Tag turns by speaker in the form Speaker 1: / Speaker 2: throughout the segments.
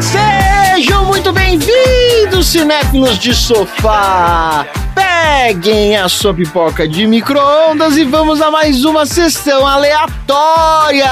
Speaker 1: Sejam muito bem-vindos, cinéfilos de sofá! Peguem a sua pipoca de micro-ondas e vamos a mais uma sessão aleatória!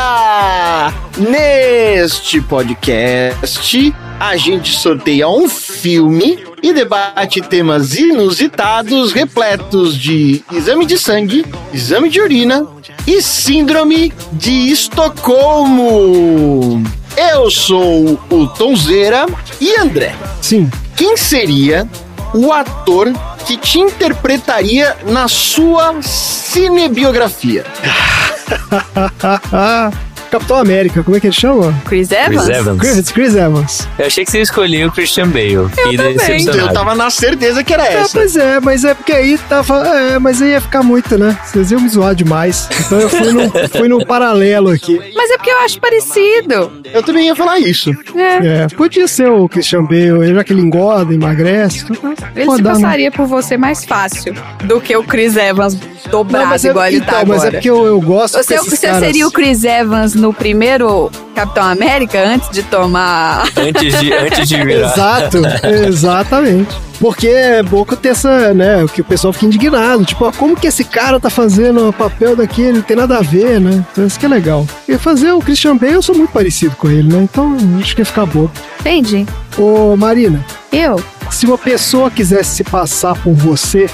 Speaker 1: Neste podcast, a gente sorteia um filme e debate temas inusitados repletos de exame de sangue, exame de urina e síndrome de Estocolmo. Eu sou o Tonzeira e André.
Speaker 2: Sim.
Speaker 1: Quem seria o ator que te interpretaria na sua cinebiografia?
Speaker 2: Capitão América, como é que ele chama?
Speaker 3: Chris Evans?
Speaker 4: Chris Evans.
Speaker 2: Chris, Chris Evans.
Speaker 4: Eu achei que você escolhia o Christian Bale. Fiquei
Speaker 3: também.
Speaker 4: decepcionado.
Speaker 1: Eu tava na certeza que era
Speaker 2: É,
Speaker 1: essa.
Speaker 2: pois é, mas é porque aí tava. É, mas aí ia ficar muito, né? Vocês iam me zoar demais. Então eu fui no, fui no paralelo aqui.
Speaker 3: Mas é porque eu acho parecido.
Speaker 1: Eu também ia falar isso.
Speaker 3: É.
Speaker 2: É, podia ser o Christian Bale, já que ele engorda, emagrece. então tá
Speaker 3: Ele se
Speaker 2: rodando.
Speaker 3: passaria por você mais fácil do que o Chris Evans dobrado
Speaker 2: Não, mas é,
Speaker 3: igual ele
Speaker 2: então,
Speaker 3: tá
Speaker 2: mas
Speaker 3: agora.
Speaker 2: é porque eu, eu gosto
Speaker 3: Você,
Speaker 2: desses
Speaker 3: você
Speaker 2: caras.
Speaker 3: seria o Chris Evans no primeiro Capitão América antes de tomar.
Speaker 4: Antes de, antes de virar.
Speaker 2: Exato, exatamente. Porque é bom que essa, né? Que o pessoal fica indignado. Tipo, ó, como que esse cara tá fazendo o papel daquele? Não tem nada a ver, né? Então isso que é legal. E fazer o Christian Bale, eu sou muito parecido com ele, né? Então acho que ia ficar bom.
Speaker 3: Entendi.
Speaker 2: Ô, Marina,
Speaker 3: Eu?
Speaker 2: se uma pessoa quisesse se passar por você,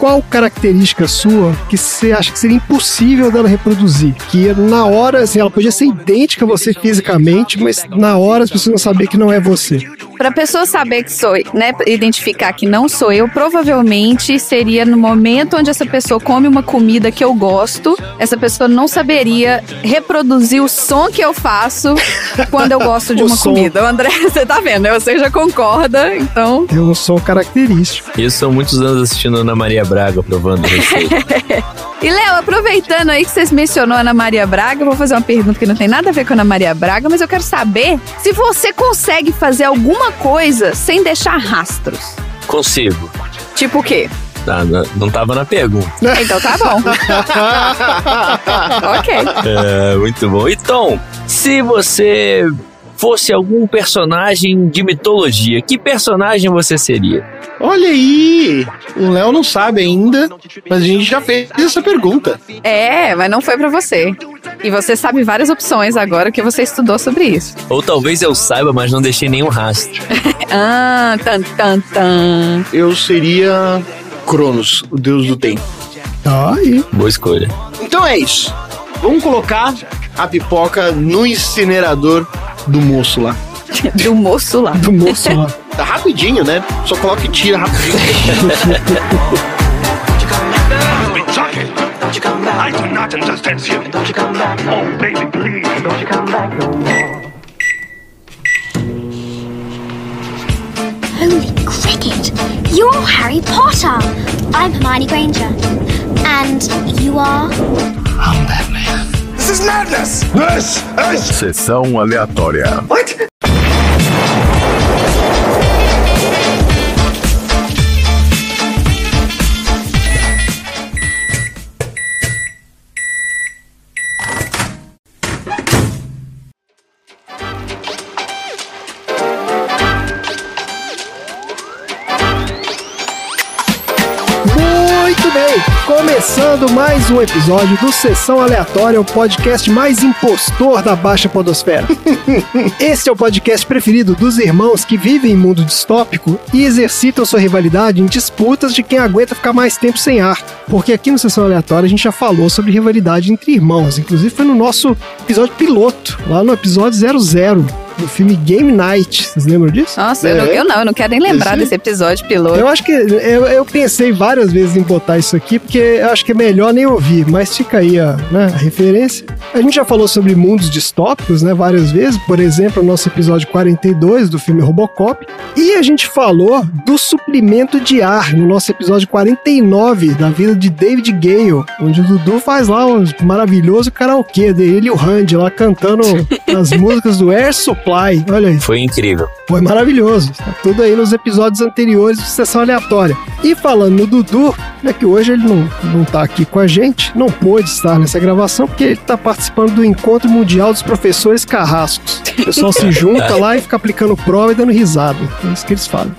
Speaker 2: qual característica sua que você acha que seria impossível dela reproduzir? Que na hora, assim, ela podia ser idêntica a você fisicamente, mas na hora as pessoas não saber que não é você.
Speaker 3: Pra pessoa saber que sou, né, identificar que não sou eu, provavelmente seria no momento onde essa pessoa come uma comida que eu gosto, essa pessoa não saberia reproduzir o som que eu faço quando eu gosto de uma
Speaker 2: som.
Speaker 3: comida. O André, você tá vendo, né? Você já concorda, então.
Speaker 2: Tem um som característico.
Speaker 4: Isso são muitos anos assistindo Ana Maria Braga provando.
Speaker 3: E Léo, aproveitando aí que vocês mencionou a Ana Maria Braga, eu vou fazer uma pergunta que não tem nada a ver com a Ana Maria Braga, mas eu quero saber se você consegue fazer alguma coisa sem deixar rastros.
Speaker 4: Consigo.
Speaker 3: Tipo o quê?
Speaker 4: Tá, não, não tava na pergunta.
Speaker 3: Então tá bom. ok.
Speaker 4: É, muito bom. Então, se você fosse algum personagem de mitologia, que personagem você seria?
Speaker 1: Olha aí! O Léo não sabe ainda, mas a gente já fez essa pergunta.
Speaker 3: É, mas não foi pra você. E você sabe várias opções agora que você estudou sobre isso.
Speaker 4: Ou talvez eu saiba, mas não deixei nenhum rastro.
Speaker 3: Ah, tan, tan, tan.
Speaker 1: Eu seria Cronos, o deus do tempo.
Speaker 2: Tá aí.
Speaker 4: Boa escolha.
Speaker 1: Então é isso. Vamos colocar a pipoca no incinerador do moço lá.
Speaker 3: Do moço lá.
Speaker 2: Do moço lá.
Speaker 1: Tá rapidinho, né? Só coloca e tira rapidinho.
Speaker 5: been talking. I do not understand you. Oh, baby, please.
Speaker 6: Holy cricket! You're Harry Potter! I'm Hermione Granger. And you are?
Speaker 5: This is madness. This is
Speaker 7: Sessão aleatória.
Speaker 5: what?
Speaker 2: Começando mais um episódio do Sessão Aleatória, o podcast mais impostor da Baixa Podosfera. Esse é o podcast preferido dos irmãos que vivem em mundo distópico e exercitam sua rivalidade em disputas de quem aguenta ficar mais tempo sem ar. Porque aqui no Sessão Aleatória a gente já falou sobre rivalidade entre irmãos, inclusive foi no nosso episódio piloto, lá no episódio 00, do filme Game Night. Vocês lembram disso?
Speaker 3: Nossa, eu, não,
Speaker 1: É.
Speaker 3: eu não, eu não quero nem lembrar
Speaker 1: Esse-
Speaker 3: desse episódio piloto.
Speaker 2: Eu acho que eu, eu pensei várias vezes em botar isso aqui, porque eu acho que é melhor nem ouvir, mas fica aí a, né, a referência. A gente já falou sobre mundos distópicos, né, várias vezes, por exemplo, o nosso episódio 42 do filme Robocop, e a gente falou do suprimento de ar no nosso episódio 49 da vida de David Gale, onde o Dudu faz lá um maravilhoso karaokê dele e o Randy lá cantando as músicas do Air Supply Supply. Olha aí.
Speaker 4: Foi incrível.
Speaker 2: Foi maravilhoso. Tá tudo aí nos episódios anteriores de Sessão Aleatória. E falando no Dudu, né, que hoje ele não, não tá aqui com a gente, não pôde estar nessa gravação, porque ele tá participando do Encontro Mundial dos Professores Carrascos. O pessoal se junta lá e fica aplicando prova e dando risada. É isso que eles falam.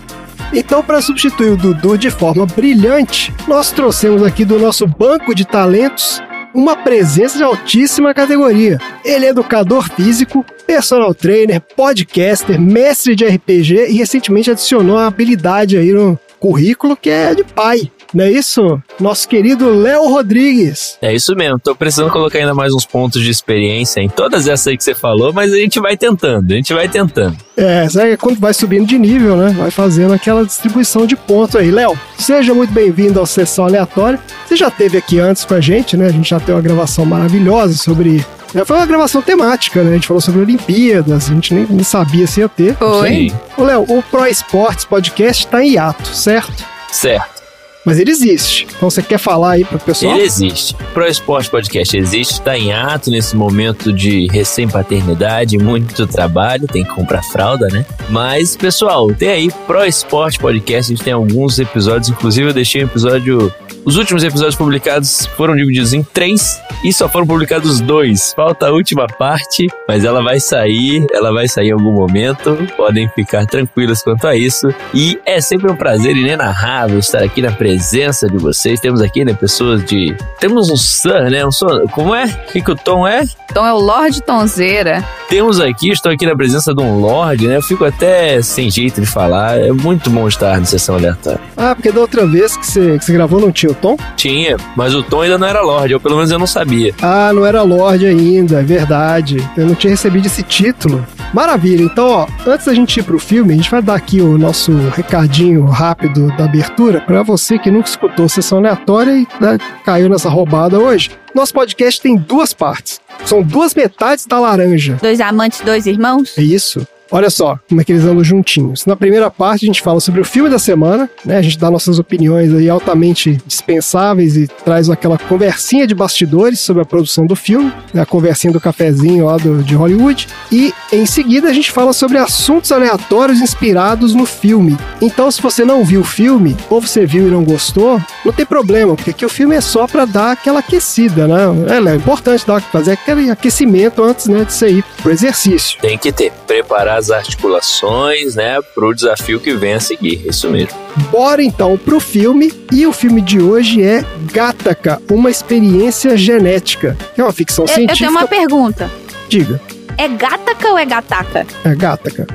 Speaker 2: Então, para substituir o Dudu de forma brilhante, nós trouxemos aqui do nosso banco de talentos uma presença de altíssima categoria. Ele é educador físico, personal trainer, podcaster, mestre de RPG e recentemente adicionou uma habilidade aí no currículo que é de pai. Não é isso? Nosso querido Léo Rodrigues.
Speaker 4: É isso mesmo. Tô precisando colocar ainda mais uns pontos de experiência em todas essas aí que você falou, mas a gente vai tentando, a gente vai tentando.
Speaker 2: É, sabe quando vai subindo de nível, né? Vai fazendo aquela distribuição de pontos aí. Léo, seja muito bem-vindo ao Sessão Aleatória. Você já esteve aqui antes com a gente, né? A gente já tem uma gravação maravilhosa sobre é, Foi uma gravação temática, né? A gente falou sobre Olimpíadas, a gente nem, nem sabia se ia ter.
Speaker 3: Foi.
Speaker 2: Ô, Léo, o Pro Esportes Podcast tá em hiato, certo?
Speaker 4: Certo.
Speaker 2: Mas ele existe. Então você quer falar aí pro pessoal?
Speaker 4: Ele existe. Pro Esporte Podcast existe, está em ato nesse momento de recém-paternidade, muito trabalho, tem que comprar fralda, né? Mas, pessoal, tem aí Pro Esporte Podcast, a gente tem alguns episódios, inclusive eu deixei um episódio. Os últimos episódios publicados foram divididos em três e só foram publicados dois. Falta a última parte, mas ela vai sair, ela vai sair em algum momento. Podem ficar tranquilos quanto a isso. E é sempre um prazer inenarrável estar aqui na presença de vocês. Temos aqui, né, pessoas de. Temos um Sir, né? Um Sir... Como é? O que, que o Tom é?
Speaker 3: Então é o Lorde Tonzeira.
Speaker 4: Temos aqui, estou aqui na presença de um Lorde, né? Eu fico até sem jeito de falar. É muito bom estar na sessão aleatória.
Speaker 2: Ah, porque da outra vez que você, que você gravou não tinha o Tom?
Speaker 4: Tinha, mas o Tom ainda não era Lorde, ou pelo menos eu não sabia.
Speaker 2: Ah, não era Lorde ainda, é verdade. Eu não tinha recebido esse título. Maravilha, então, ó, antes da gente ir pro filme, a gente vai dar aqui o nosso recadinho rápido da abertura para você que nunca escutou sessão aleatória e né, caiu nessa roubada hoje. Nosso podcast tem duas partes. São duas metades da laranja.
Speaker 3: Dois amantes, dois irmãos.
Speaker 2: É isso. Olha só como é que eles andam juntinhos. Na primeira parte, a gente fala sobre o filme da semana, né? A gente dá nossas opiniões aí altamente dispensáveis e traz aquela conversinha de bastidores sobre a produção do filme, né? a conversinha do cafezinho lá do, de Hollywood. E em seguida a gente fala sobre assuntos aleatórios inspirados no filme. Então, se você não viu o filme, ou você viu e não gostou, não tem problema, porque aqui o filme é só pra dar aquela aquecida, né? É, é importante dar, fazer aquele aquecimento antes né, de você ir pro exercício.
Speaker 4: Tem que ter. Preparar as articulações, né, pro desafio que vem a seguir. Isso mesmo.
Speaker 2: Bora então pro filme. E o filme de hoje é Gataca, uma experiência genética. É uma ficção
Speaker 3: Eu, eu
Speaker 2: científica.
Speaker 3: tenho uma pergunta.
Speaker 2: Diga,
Speaker 3: É gataca ou é gataca?
Speaker 2: é Gataca.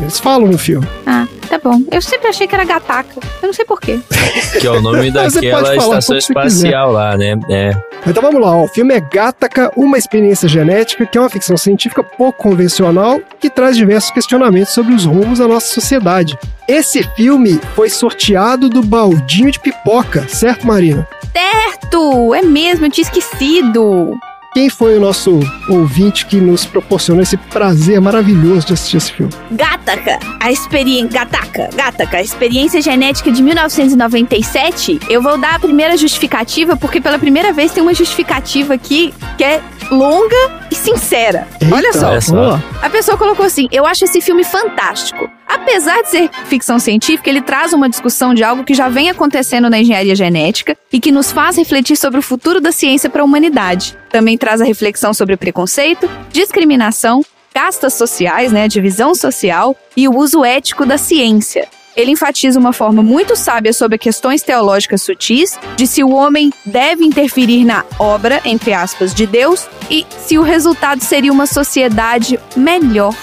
Speaker 2: Eles falam no filme.
Speaker 3: Ah, tá bom. Eu sempre achei que era gataca. Eu não sei porquê.
Speaker 4: Que é o nome daquela
Speaker 2: falar
Speaker 4: estação espacial lá, né? É.
Speaker 2: Então vamos lá, ó. o filme é Gataca, uma experiência genética, que é uma ficção científica pouco convencional que traz diversos questionamentos sobre os rumos da nossa sociedade. Esse filme foi sorteado do baldinho de pipoca, certo, Marina?
Speaker 3: Certo! É mesmo, eu tinha esquecido.
Speaker 2: Quem foi o nosso ouvinte que nos proporcionou esse prazer maravilhoso de assistir esse filme?
Speaker 3: Gataca, a experiência. Gataca, Gataca, a experiência genética de 1997. Eu vou dar a primeira justificativa, porque pela primeira vez tem uma justificativa aqui que é longa e sincera. Olha
Speaker 2: Eita,
Speaker 3: só.
Speaker 4: olha só.
Speaker 2: vamos lá.
Speaker 3: A pessoa colocou assim: Eu acho esse filme fantástico. Apesar de ser ficção científica, ele traz uma discussão de algo que já vem acontecendo na engenharia genética e que nos faz refletir sobre o futuro da ciência para a humanidade. Também traz a reflexão sobre preconceito, discriminação, castas sociais, né, divisão social e o uso ético da ciência. Ele enfatiza uma forma muito sábia sobre questões teológicas sutis, de se o homem deve interferir na obra, entre aspas, de Deus, e se o resultado seria uma sociedade melhor.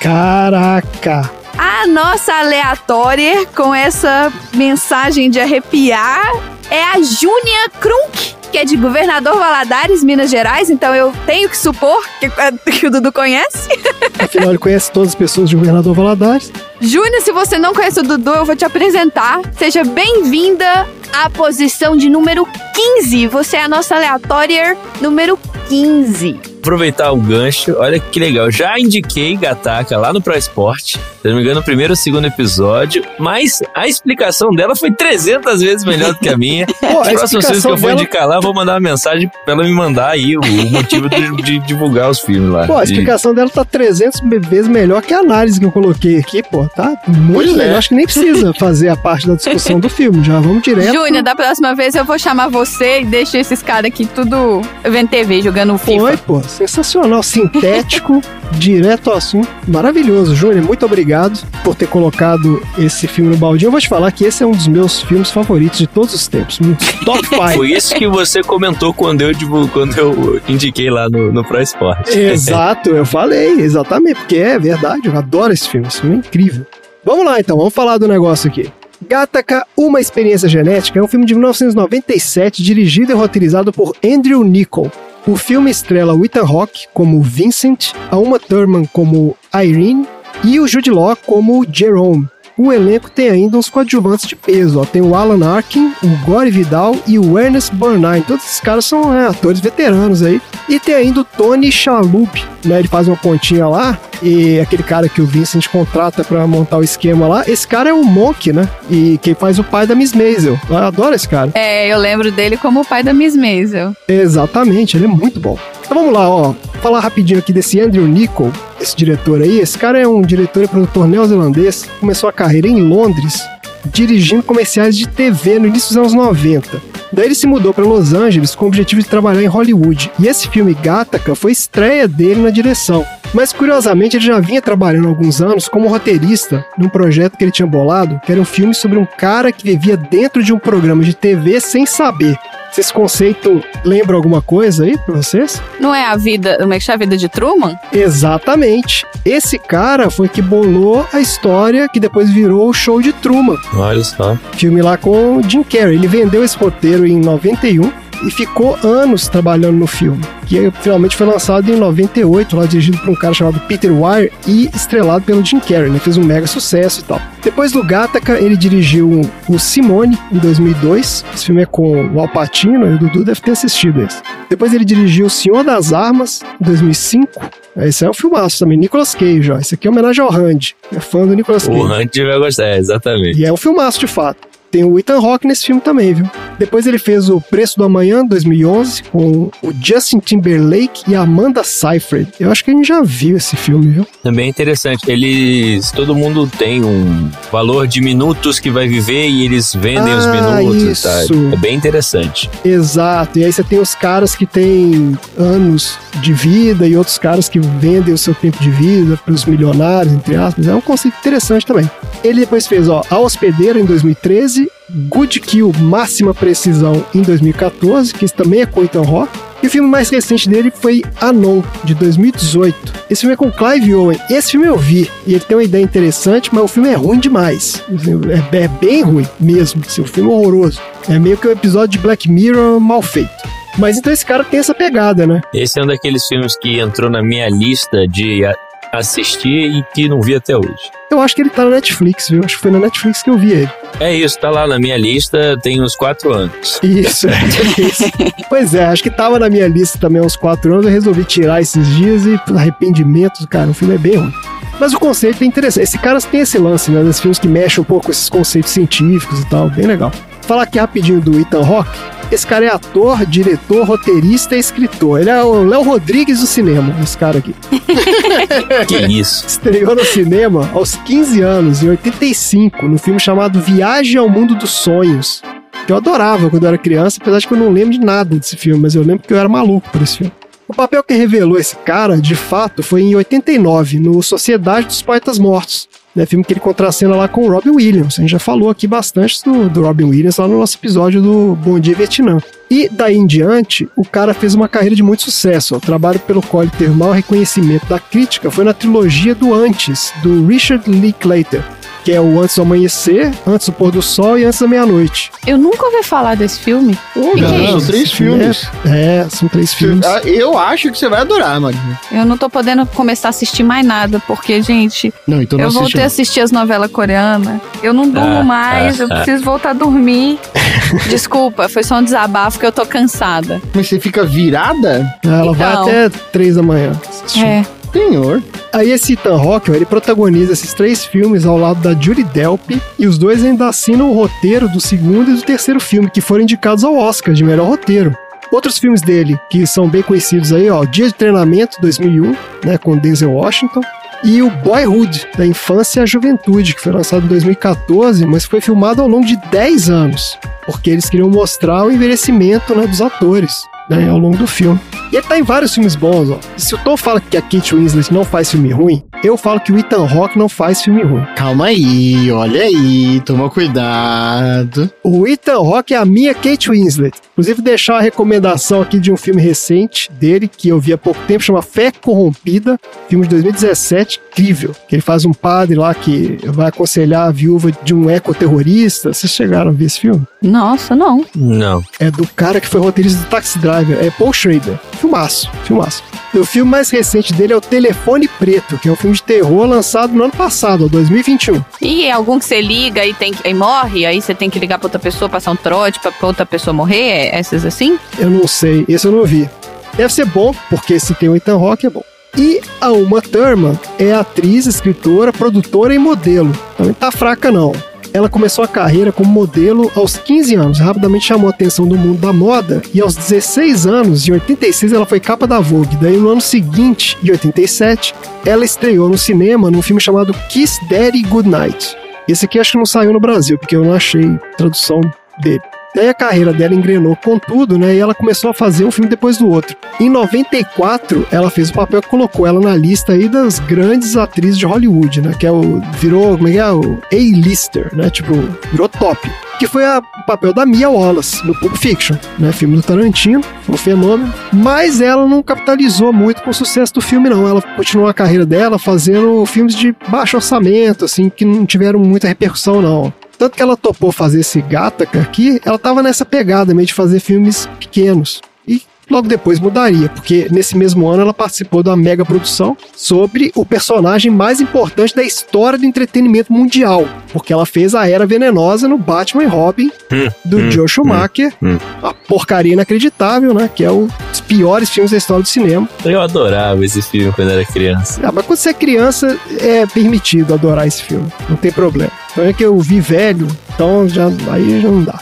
Speaker 2: Caraca!
Speaker 3: A nossa aleatória com essa mensagem de arrepiar é a Júnia Krunk, que é de Governador Valadares, Minas Gerais, então eu tenho que supor que, que o Dudu conhece.
Speaker 2: Afinal, ele conhece todas as pessoas de Governador Valadares.
Speaker 3: Júnior, se você não conhece o Dudu, eu vou te apresentar. Seja bem-vinda à posição de número 15. Você é a nossa aleatória número 15.
Speaker 4: Aproveitar o gancho. Olha que legal. Já indiquei Gataca lá no Pro Esporte. Se não me engano, no primeiro ou segundo episódio. Mas a explicação dela foi 300 vezes melhor do que a minha.
Speaker 2: Pô, a
Speaker 4: As próximas vezes que eu for
Speaker 2: explicação dela-
Speaker 4: indicar lá, eu vou mandar uma mensagem pra ela me mandar aí o, o motivo de, de divulgar os filmes lá.
Speaker 2: Pô, a
Speaker 4: De-
Speaker 2: explicação dela tá 300 vezes melhor que a análise que eu coloquei aqui, pô. Tá muito
Speaker 1: Pois é.
Speaker 2: melhor. Acho que nem precisa fazer a parte da discussão do filme. Já vamos direto.
Speaker 3: Júnior, da próxima vez eu vou chamar você e deixa esses caras aqui tudo vendo TV, jogando FIFA.
Speaker 2: Foi, pô. Sensacional. Sintético, direto ao assunto. Maravilhoso. Júnior, muito obrigado por ter colocado esse filme no baldinho. Eu vou te falar que esse é um dos meus filmes favoritos de todos os tempos. Um Top 5.
Speaker 4: Foi isso que você comentou quando eu, divul- quando eu indiquei lá no, no Pro Esporte.
Speaker 2: Exato, eu falei, exatamente, porque é verdade, eu adoro esse filme, esse filme é incrível. Vamos lá então, vamos falar do negócio aqui. Gattaca, Uma Experiência Genética é um filme de 1997 dirigido e roteirizado por Andrew Nichol. O filme estrela Ethan Hawke como Vincent, a Uma Thurman como Irene e o Jude Law como Jerome. O elenco tem ainda uns coadjuvantes de peso. Ó. Tem o Alan Arkin, o Gore Vidal e o Ernest Borgnine. Todos esses caras são é, atores veteranos aí. E tem ainda o Tony Shalhoub, né? Ele faz uma pontinha lá e aquele cara que o Vincent contrata pra montar o esquema lá. Esse cara é o Monk, né? E quem faz o pai da Miss Maisel. Eu adoro esse cara.
Speaker 3: É, eu lembro dele como o pai da Miss Maisel.
Speaker 2: Exatamente, ele é muito bom. Então vamos lá, ó. Falar rapidinho aqui desse Andrew Nichol, esse diretor aí. Esse cara é um diretor e produtor neozelandês. Começou a carreira em Londres, dirigindo comerciais de TV no início dos anos 90. Daí ele se mudou para Los Angeles com o objetivo de trabalhar em Hollywood. E esse filme Gattaca foi estreia dele na direção. Mas curiosamente ele já vinha trabalhando há alguns anos como roteirista num projeto que ele tinha bolado, que era um filme sobre um cara que vivia dentro de um programa de TV sem saber. Se esse conceito lembra alguma coisa aí pra vocês?
Speaker 3: Não é a vida, como é que chama a vida de Truman?
Speaker 2: Exatamente. Esse cara foi que bolou a história que depois virou o show de Truman.
Speaker 4: Olha só.
Speaker 2: Filme lá com o Jim Carrey. Ele vendeu esse roteiro em 91 e ficou anos trabalhando no filme. Que finalmente foi lançado em 98, lá dirigido por um cara chamado Peter Weir e estrelado pelo Jim Carrey, né? Fez um mega sucesso e tal. Depois do Gattaca, ele dirigiu o Simone, em 2002. Esse filme é com o Al Pacino, e o Dudu deve ter assistido esse. Depois ele dirigiu O Senhor das Armas, em 2005. Esse é um filmaço também, Nicolas Cage, ó. Esse aqui é homenagem ao Randy. É fã do Nicolas Cage.
Speaker 4: O Hunt vai gostar, é, exatamente.
Speaker 2: E é um filmaço, de fato. Tem o Ethan Hawke nesse filme também, viu? Depois ele fez o Preço do Amanhã, 2011, com o Justin Timberlake e a Amanda Seyfried. Eu acho que a gente já viu esse filme, viu?
Speaker 4: Também é interessante. Eles. Todo mundo tem um valor de minutos que vai viver e eles vendem os
Speaker 2: Ah,
Speaker 4: minutos. Tá?
Speaker 2: isso.
Speaker 4: É bem interessante.
Speaker 2: Exato. E aí você tem os caras que têm anos de vida e outros caras que vendem o seu tempo de vida para os milionários, entre aspas. É um conceito interessante também. Ele depois fez, ó, A Hospedeira em 2013, Good Kill Máxima Precisão em 2014, que também é com Ethan Hawke. E o filme mais recente dele foi Anon, de 2018. Esse filme é com Clive Owen. Esse filme eu vi, e ele tem uma ideia interessante, mas o filme é ruim demais. É, é bem ruim mesmo. Assim, o filme é horroroso. É meio que um episódio de Black Mirror mal feito. Mas então esse cara tem essa pegada, né?
Speaker 4: Esse é um daqueles filmes que entrou na minha lista de assistir e que não vi até hoje.
Speaker 2: Eu acho que ele tá na Netflix, viu? Acho que foi na Netflix que eu vi ele.
Speaker 4: É isso, tá lá na minha lista tem uns quatro anos.
Speaker 2: Isso, é isso. Pois é, acho que tava na minha lista também há uns 4 anos. Eu resolvi tirar esses dias e, por arrependimento, cara, o filme é bem ruim. Mas o conceito é interessante. Esse cara tem esse lance, né? Desses filmes que mexem um pouco com esses conceitos científicos e tal. Bem legal. Falar aqui rapidinho do Ethan Hawke. Esse cara é ator, diretor, roteirista e escritor. Ele é o Léo Rodrigues do cinema, esse cara aqui.
Speaker 4: Que isso?
Speaker 2: Estreou no cinema aos 15 anos, em 85, no filme chamado Viagem ao Mundo dos Sonhos. Que eu adorava quando eu era criança, apesar de que eu não lembro de nada desse filme, mas eu lembro que eu era maluco por esse filme. O papel que revelou esse cara, de fato, foi em 89, no Sociedade dos Poetas Mortos. Né, filme que ele contracena lá com o Robin Williams. A gente já falou aqui bastante do, do Robin Williams lá no nosso episódio do Bom Dia Vietnã. E daí em diante, o cara fez uma carreira de muito sucesso. O trabalho pelo qual ele teve maior reconhecimento da crítica foi na trilogia do Antes, do Richard Linklater, que é o Antes do Amanhecer, Antes do Pôr do Sol e Antes da Meia-Noite.
Speaker 3: Eu nunca ouvi falar desse filme.
Speaker 1: Pô,
Speaker 3: que
Speaker 1: cara,
Speaker 3: é
Speaker 1: são
Speaker 3: isso?
Speaker 1: três filmes.
Speaker 2: É, é, são três filmes.
Speaker 1: Eu acho que você vai adorar, Marina.
Speaker 3: Eu não tô podendo começar a assistir mais nada, porque, gente,
Speaker 1: Não, então não
Speaker 3: eu
Speaker 1: assiste.
Speaker 3: voltei a
Speaker 1: não.
Speaker 3: assistir as novelas coreanas. Eu não durmo
Speaker 4: Ah,
Speaker 3: mais,
Speaker 4: ah,
Speaker 3: eu
Speaker 4: ah.
Speaker 3: preciso voltar a dormir. Desculpa, foi só um desabafo que eu tô cansada.
Speaker 1: Mas você fica virada?
Speaker 2: Ela vai
Speaker 3: Então.
Speaker 2: até três da manhã. assistindo.
Speaker 3: É.
Speaker 1: Senhor.
Speaker 2: Aí esse Ethan Rockwell, ele protagoniza esses três filmes ao lado da Judy Delp, e os dois ainda assinam o roteiro do segundo e do terceiro filme, que foram indicados ao Oscar de melhor roteiro. Outros filmes dele, que são bem conhecidos aí, ó, Dia de Treinamento, 2001, né, com Denzel Washington, e o Boyhood, da Infância à Juventude, que foi lançado em 2014, mas foi filmado ao longo de 10 anos, porque eles queriam mostrar o envelhecimento né, dos atores né, ao longo do filme. E ele tá em vários filmes bons, ó. Se o Tom fala que a Kate Winslet não faz filme ruim, eu falo que o Ethan Hawke não faz filme ruim.
Speaker 1: Calma aí, olha aí, toma cuidado.
Speaker 2: O Ethan Hawke é a minha Kate Winslet. Inclusive, deixar uma recomendação aqui de um filme recente dele, que eu vi há pouco tempo, chama Fé Corrompida, filme de 2017, incrível. Que ele faz um padre lá que vai aconselhar a viúva de um ecoterrorista. Vocês chegaram a ver esse filme?
Speaker 3: Nossa, não.
Speaker 4: Não.
Speaker 2: É do cara que foi roteirista do Taxi Driver, é Paul Schrader. Filmaço, filmaço. E o filme mais recente dele é o Telefone Preto, que é um filme de terror lançado no ano passado, 2021.
Speaker 3: E é algum que você liga e, tem que, e morre, aí você tem que ligar pra outra pessoa, passar um trote pra, pra outra pessoa morrer? É essas assim?
Speaker 2: Eu não sei, esse eu não vi. Deve ser bom, porque se tem o Ethan Rock é bom. E a Uma Thurman é atriz, escritora, produtora e modelo. Não tá fraca não. Ela começou a carreira como modelo aos 15 anos, rapidamente chamou a atenção do mundo da moda e aos 16 anos, em 86, ela foi capa da Vogue. Daí no ano seguinte, em 87, ela estreou no cinema num filme chamado Kiss Daddy Goodnight. Esse aqui acho que não saiu no Brasil, porque eu não achei tradução dele. Daí a carreira dela engrenou com tudo, né? E ela começou a fazer um filme depois do outro. Em 94, ela fez o papel que colocou ela na lista aí das grandes atrizes de Hollywood, né? Que é o. Virou, como é que é? O A-lister, né? Tipo, virou top. Que foi a- o papel da Mia Wallace no Pulp Fiction, né? Filme do Tarantino, foi um fenômeno. Mas ela não capitalizou muito com o sucesso do filme, não. Ela continuou a carreira dela fazendo filmes de baixo orçamento, assim, que não tiveram muita repercussão, não. Tanto que ela topou fazer esse Gattaca aqui, ela tava nessa pegada meio de fazer filmes pequenos. E logo depois mudaria, porque nesse mesmo ano ela participou de uma mega produção sobre o personagem mais importante da história do entretenimento mundial, porque ela fez a Era Venenosa no Batman e Robin
Speaker 4: Hum,
Speaker 2: do
Speaker 4: hum,
Speaker 2: Joe Schumacher,
Speaker 4: hum.
Speaker 2: a porcaria inacreditável, né, que é um dos piores filmes da história do cinema.
Speaker 4: Eu adorava esse filme quando era criança.
Speaker 2: Ah, mas quando você é criança, é permitido adorar esse filme. Não tem problema. Então é que eu vi velho, então já, aí já não dá.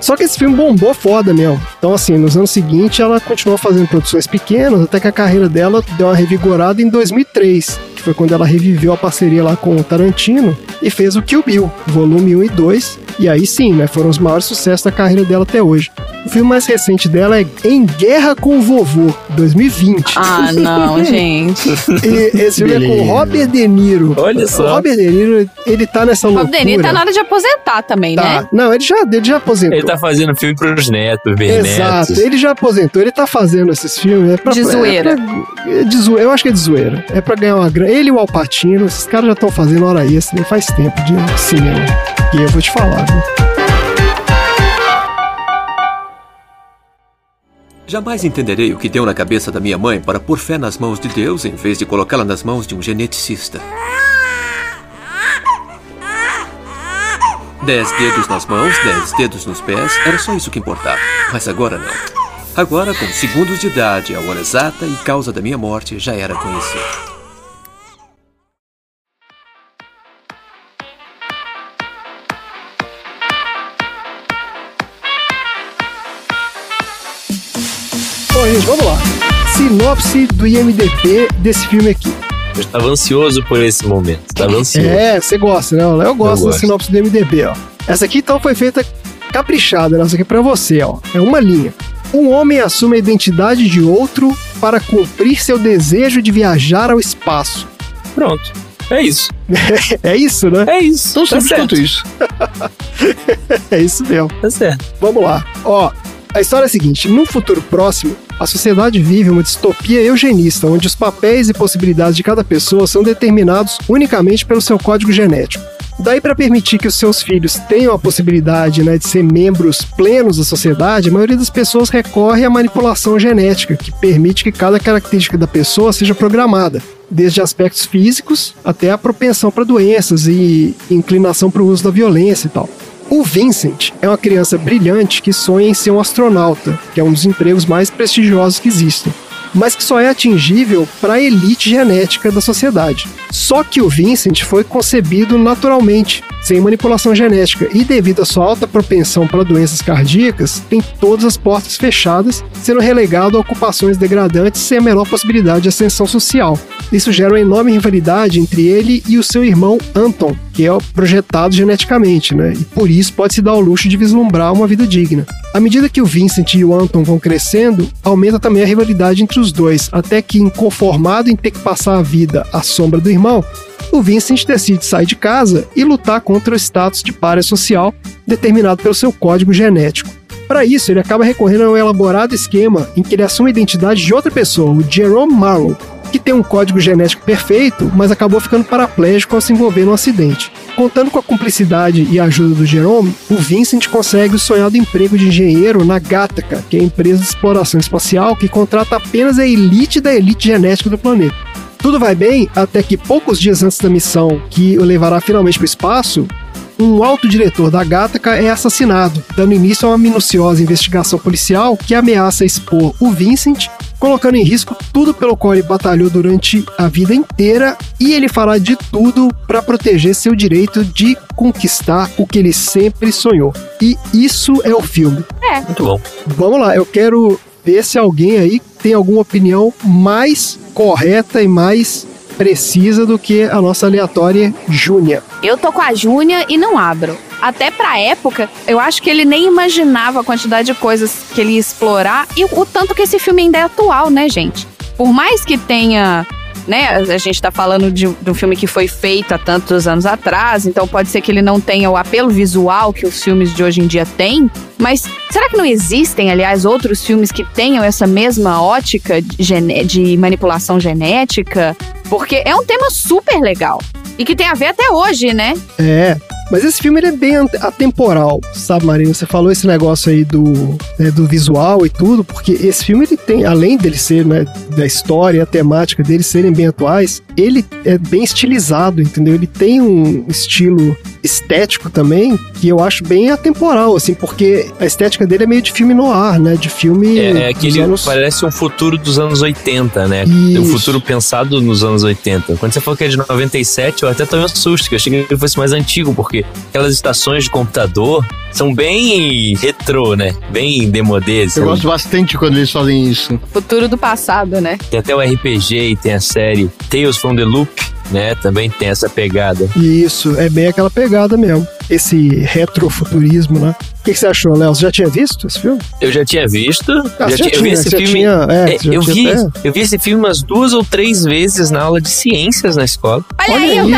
Speaker 2: Só que esse filme bombou foda mesmo. Então, assim, nos anos seguintes ela continuou fazendo produções pequenas, até que a carreira dela deu uma revigorada em 2003, que foi quando ela reviveu a parceria lá com o Tarantino e fez o Kill Bill, volume 1 e 2. E aí sim, né, foram os maiores sucessos da carreira dela até hoje. O filme mais recente dela é Em Guerra com o Vovô, 2020.
Speaker 3: Ah, não, gente.
Speaker 2: E esse filme é com
Speaker 1: Beleza.
Speaker 2: Robert De Niro.
Speaker 4: Olha só.
Speaker 2: O Robert De Niro, ele tá nessa
Speaker 3: O
Speaker 2: loucura.
Speaker 3: Denis tá na hora de aposentar também,
Speaker 2: Tá.
Speaker 3: né?
Speaker 2: Não, ele já, ele já aposentou.
Speaker 4: Ele tá fazendo filme pros netos, ver
Speaker 2: Exato,
Speaker 4: netos.
Speaker 2: ele já aposentou, ele tá fazendo esses filmes. É pra,
Speaker 3: De zoeira.
Speaker 2: É pra- é de zoeira. Eu acho que é de zoeira. É pra ganhar uma grana. Ele e o Alpatino, esses caras já estão fazendo hora extra, né? faz tempo de cinema. E eu vou te falar, viu?
Speaker 8: Jamais entenderei o que deu na cabeça da minha mãe para pôr fé nas mãos de Deus em vez de colocá-la nas mãos de um geneticista. Dez dedos nas mãos, dez dedos nos pés, era só isso que importava. Mas agora não. Agora, com segundos de idade, a hora exata e causa da minha morte já era conhecida.
Speaker 2: Vamos lá. Sinopse do IMDB desse filme aqui.
Speaker 4: Eu estava ansioso por esse momento. Estava ansioso.
Speaker 2: É, você gosta, né? Eu gosto da
Speaker 4: gosto.
Speaker 2: sinopse do MDB, ó. Essa aqui então foi feita caprichada, né? Essa aqui é pra você, ó. É uma linha. Um homem assume a identidade de outro para cumprir seu desejo de viajar ao espaço.
Speaker 4: Pronto. É isso.
Speaker 2: É isso, né?
Speaker 4: É isso.
Speaker 1: Tão
Speaker 4: tá
Speaker 1: simples
Speaker 4: certo.
Speaker 1: quanto isso.
Speaker 2: É isso mesmo.
Speaker 4: Tá certo.
Speaker 2: Vamos lá. Ó, a história é a seguinte: num futuro próximo, a sociedade vive uma distopia eugenista, onde os papéis e possibilidades de cada pessoa são determinados unicamente pelo seu código genético. Daí, para permitir que os seus filhos tenham a possibilidade né, de ser membros plenos da sociedade, a maioria das pessoas recorre à manipulação genética, que permite que cada característica da pessoa seja programada, desde aspectos físicos até a propensão para doenças e inclinação para o uso da violência e tal. O Vincent é uma criança brilhante que sonha em ser um astronauta, que é um dos empregos mais prestigiosos que existem mas que só é atingível para a elite genética da sociedade. Só que o Vincent foi concebido naturalmente, sem manipulação genética, e devido à sua alta propensão para doenças cardíacas, tem todas as portas fechadas, sendo relegado a ocupações degradantes sem a menor possibilidade de ascensão social. Isso gera uma enorme rivalidade entre ele e o seu irmão Anton, que é projetado geneticamente, né? E por isso pode se dar o luxo de vislumbrar uma vida digna. À medida que o Vincent e o Anton vão crescendo, aumenta também a rivalidade entre os dois, até que, inconformado em ter que passar a vida à sombra do irmão, o Vincent decide sair de casa e lutar contra o status de párea social determinado pelo seu código genético. Para isso, ele acaba recorrendo a um elaborado esquema em que ele assume a identidade de outra pessoa, o Jerome Marlowe, que tem um código genético perfeito, mas acabou ficando paraplégico ao se envolver num acidente. Contando com a cumplicidade e a ajuda do Jerome, o Vincent consegue o sonhado emprego de engenheiro na Gattaca, que é a empresa de exploração espacial que contrata apenas a elite da elite genética do planeta. Tudo vai bem até que poucos dias antes da missão que o levará finalmente para o espaço, um alto diretor da Gattaca é assassinado, dando início a uma minuciosa investigação policial que ameaça expor o Vincent colocando em risco tudo pelo qual ele batalhou durante a vida inteira e ele fará de tudo para proteger seu direito de conquistar o que ele sempre sonhou. E isso é o filme.
Speaker 3: É.
Speaker 4: Muito bom.
Speaker 2: Vamos lá, eu quero ver se alguém aí tem alguma opinião mais correta e mais precisa do que a nossa aleatória Júnia.
Speaker 3: Eu tô com a Júnia e não abro. Até pra época, eu acho que ele nem imaginava a quantidade de coisas que ele ia explorar e o tanto que esse filme ainda é atual, né, gente? Por mais que tenha né? A gente tá falando de, de, um filme que foi feito há tantos anos atrás, então pode ser que ele não tenha o apelo visual que os filmes de hoje em dia têm. Mas será que não existem, aliás, outros filmes que tenham essa mesma ótica de, de manipulação genética? Porque é um tema super legal. E que tem a ver até hoje, né?
Speaker 2: É, mas esse filme ele é bem atemporal, sabe, Marina? Você falou esse negócio aí do, né, do visual e tudo, porque esse filme ele tem, além dele ser, né, da história, a temática dele serem bem atuais, ele é bem estilizado, entendeu? Ele tem um estilo estético também que eu acho bem atemporal, assim, porque a estética dele é meio de filme noir, né? De filme.
Speaker 4: É, é aquele anos... parece um futuro dos anos 80, né?
Speaker 2: Isso.
Speaker 4: Um futuro pensado nos anos 80. Quando você falou que é de 97, eu até tomei um susto, que eu achei que ele fosse mais antigo, porque aquelas estações de computador são bem retrô, né? Bem demodê.
Speaker 1: Eu gosto bastante quando eles fazem isso.
Speaker 3: Futuro do passado, né?
Speaker 4: Tem até o RPG e tem a série Tales from the Loop, né? Também tem essa pegada.
Speaker 2: Isso, é bem aquela pegada mesmo. Esse retrofuturismo, né? O que, que, você achou, Léo? Você já tinha visto esse filme?
Speaker 4: Eu já tinha visto.
Speaker 2: Ah,
Speaker 4: já
Speaker 2: já
Speaker 4: tinha, eu vi esse filme.
Speaker 2: Tinha, é,
Speaker 4: é, eu, vi, eu vi esse filme umas duas ou três vezes na aula de ciências na escola.
Speaker 3: Olha,
Speaker 2: Olha
Speaker 3: aí, eu
Speaker 2: aí.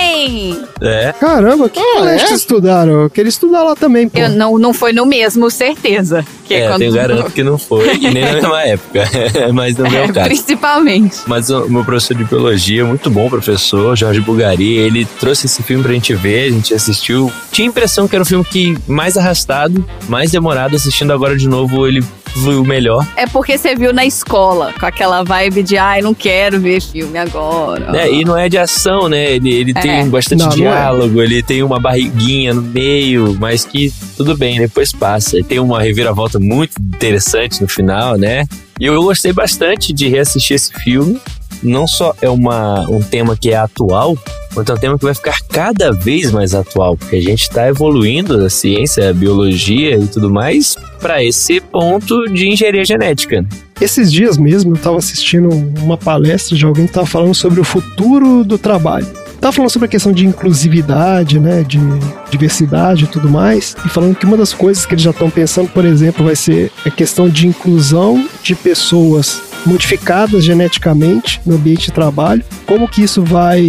Speaker 3: Também!
Speaker 4: É.
Speaker 2: Caramba, que
Speaker 1: Ah,
Speaker 2: colégio
Speaker 1: é?
Speaker 2: estudaram? Eu queria estudar lá também, pô.
Speaker 3: Eu não, não foi no mesmo, certeza. Que
Speaker 4: É,
Speaker 3: quando...
Speaker 4: eu garanto que não foi, e nem na mesma época, mas no meu
Speaker 3: É,
Speaker 4: caso.
Speaker 3: principalmente.
Speaker 4: Mas o meu professor de biologia, muito bom professor, Jorge Bulgari, ele trouxe esse filme pra gente ver, a gente assistiu. Tinha a impressão que era um filme que mais arrastado, mais demorado, assistindo agora de novo, ele fluiu melhor.
Speaker 3: É porque você viu na escola, com aquela vibe de, ai, não quero ver filme agora.
Speaker 4: né? E não é de ação, né? Ele, ele
Speaker 3: É.
Speaker 4: tem bastante
Speaker 2: Não, não é.
Speaker 4: diálogo, ele tem uma barriguinha no meio, mas que tudo bem, depois passa. E tem uma reviravolta muito interessante no final, né? E eu gostei bastante de reassistir esse filme. Não só é uma, um tema que é atual, quanto é um tema que vai ficar cada vez mais atual, porque a gente está evoluindo a ciência, a biologia e tudo mais para esse ponto de engenharia genética. né?
Speaker 2: Esses dias mesmo eu tava assistindo uma palestra de alguém que tava falando sobre o futuro do trabalho. Tava falando sobre a questão de inclusividade, né, de diversidade e tudo mais, e falando que uma das coisas que eles já estão pensando, por exemplo, vai ser a questão de inclusão de pessoas modificadas geneticamente no ambiente de trabalho, como que isso vai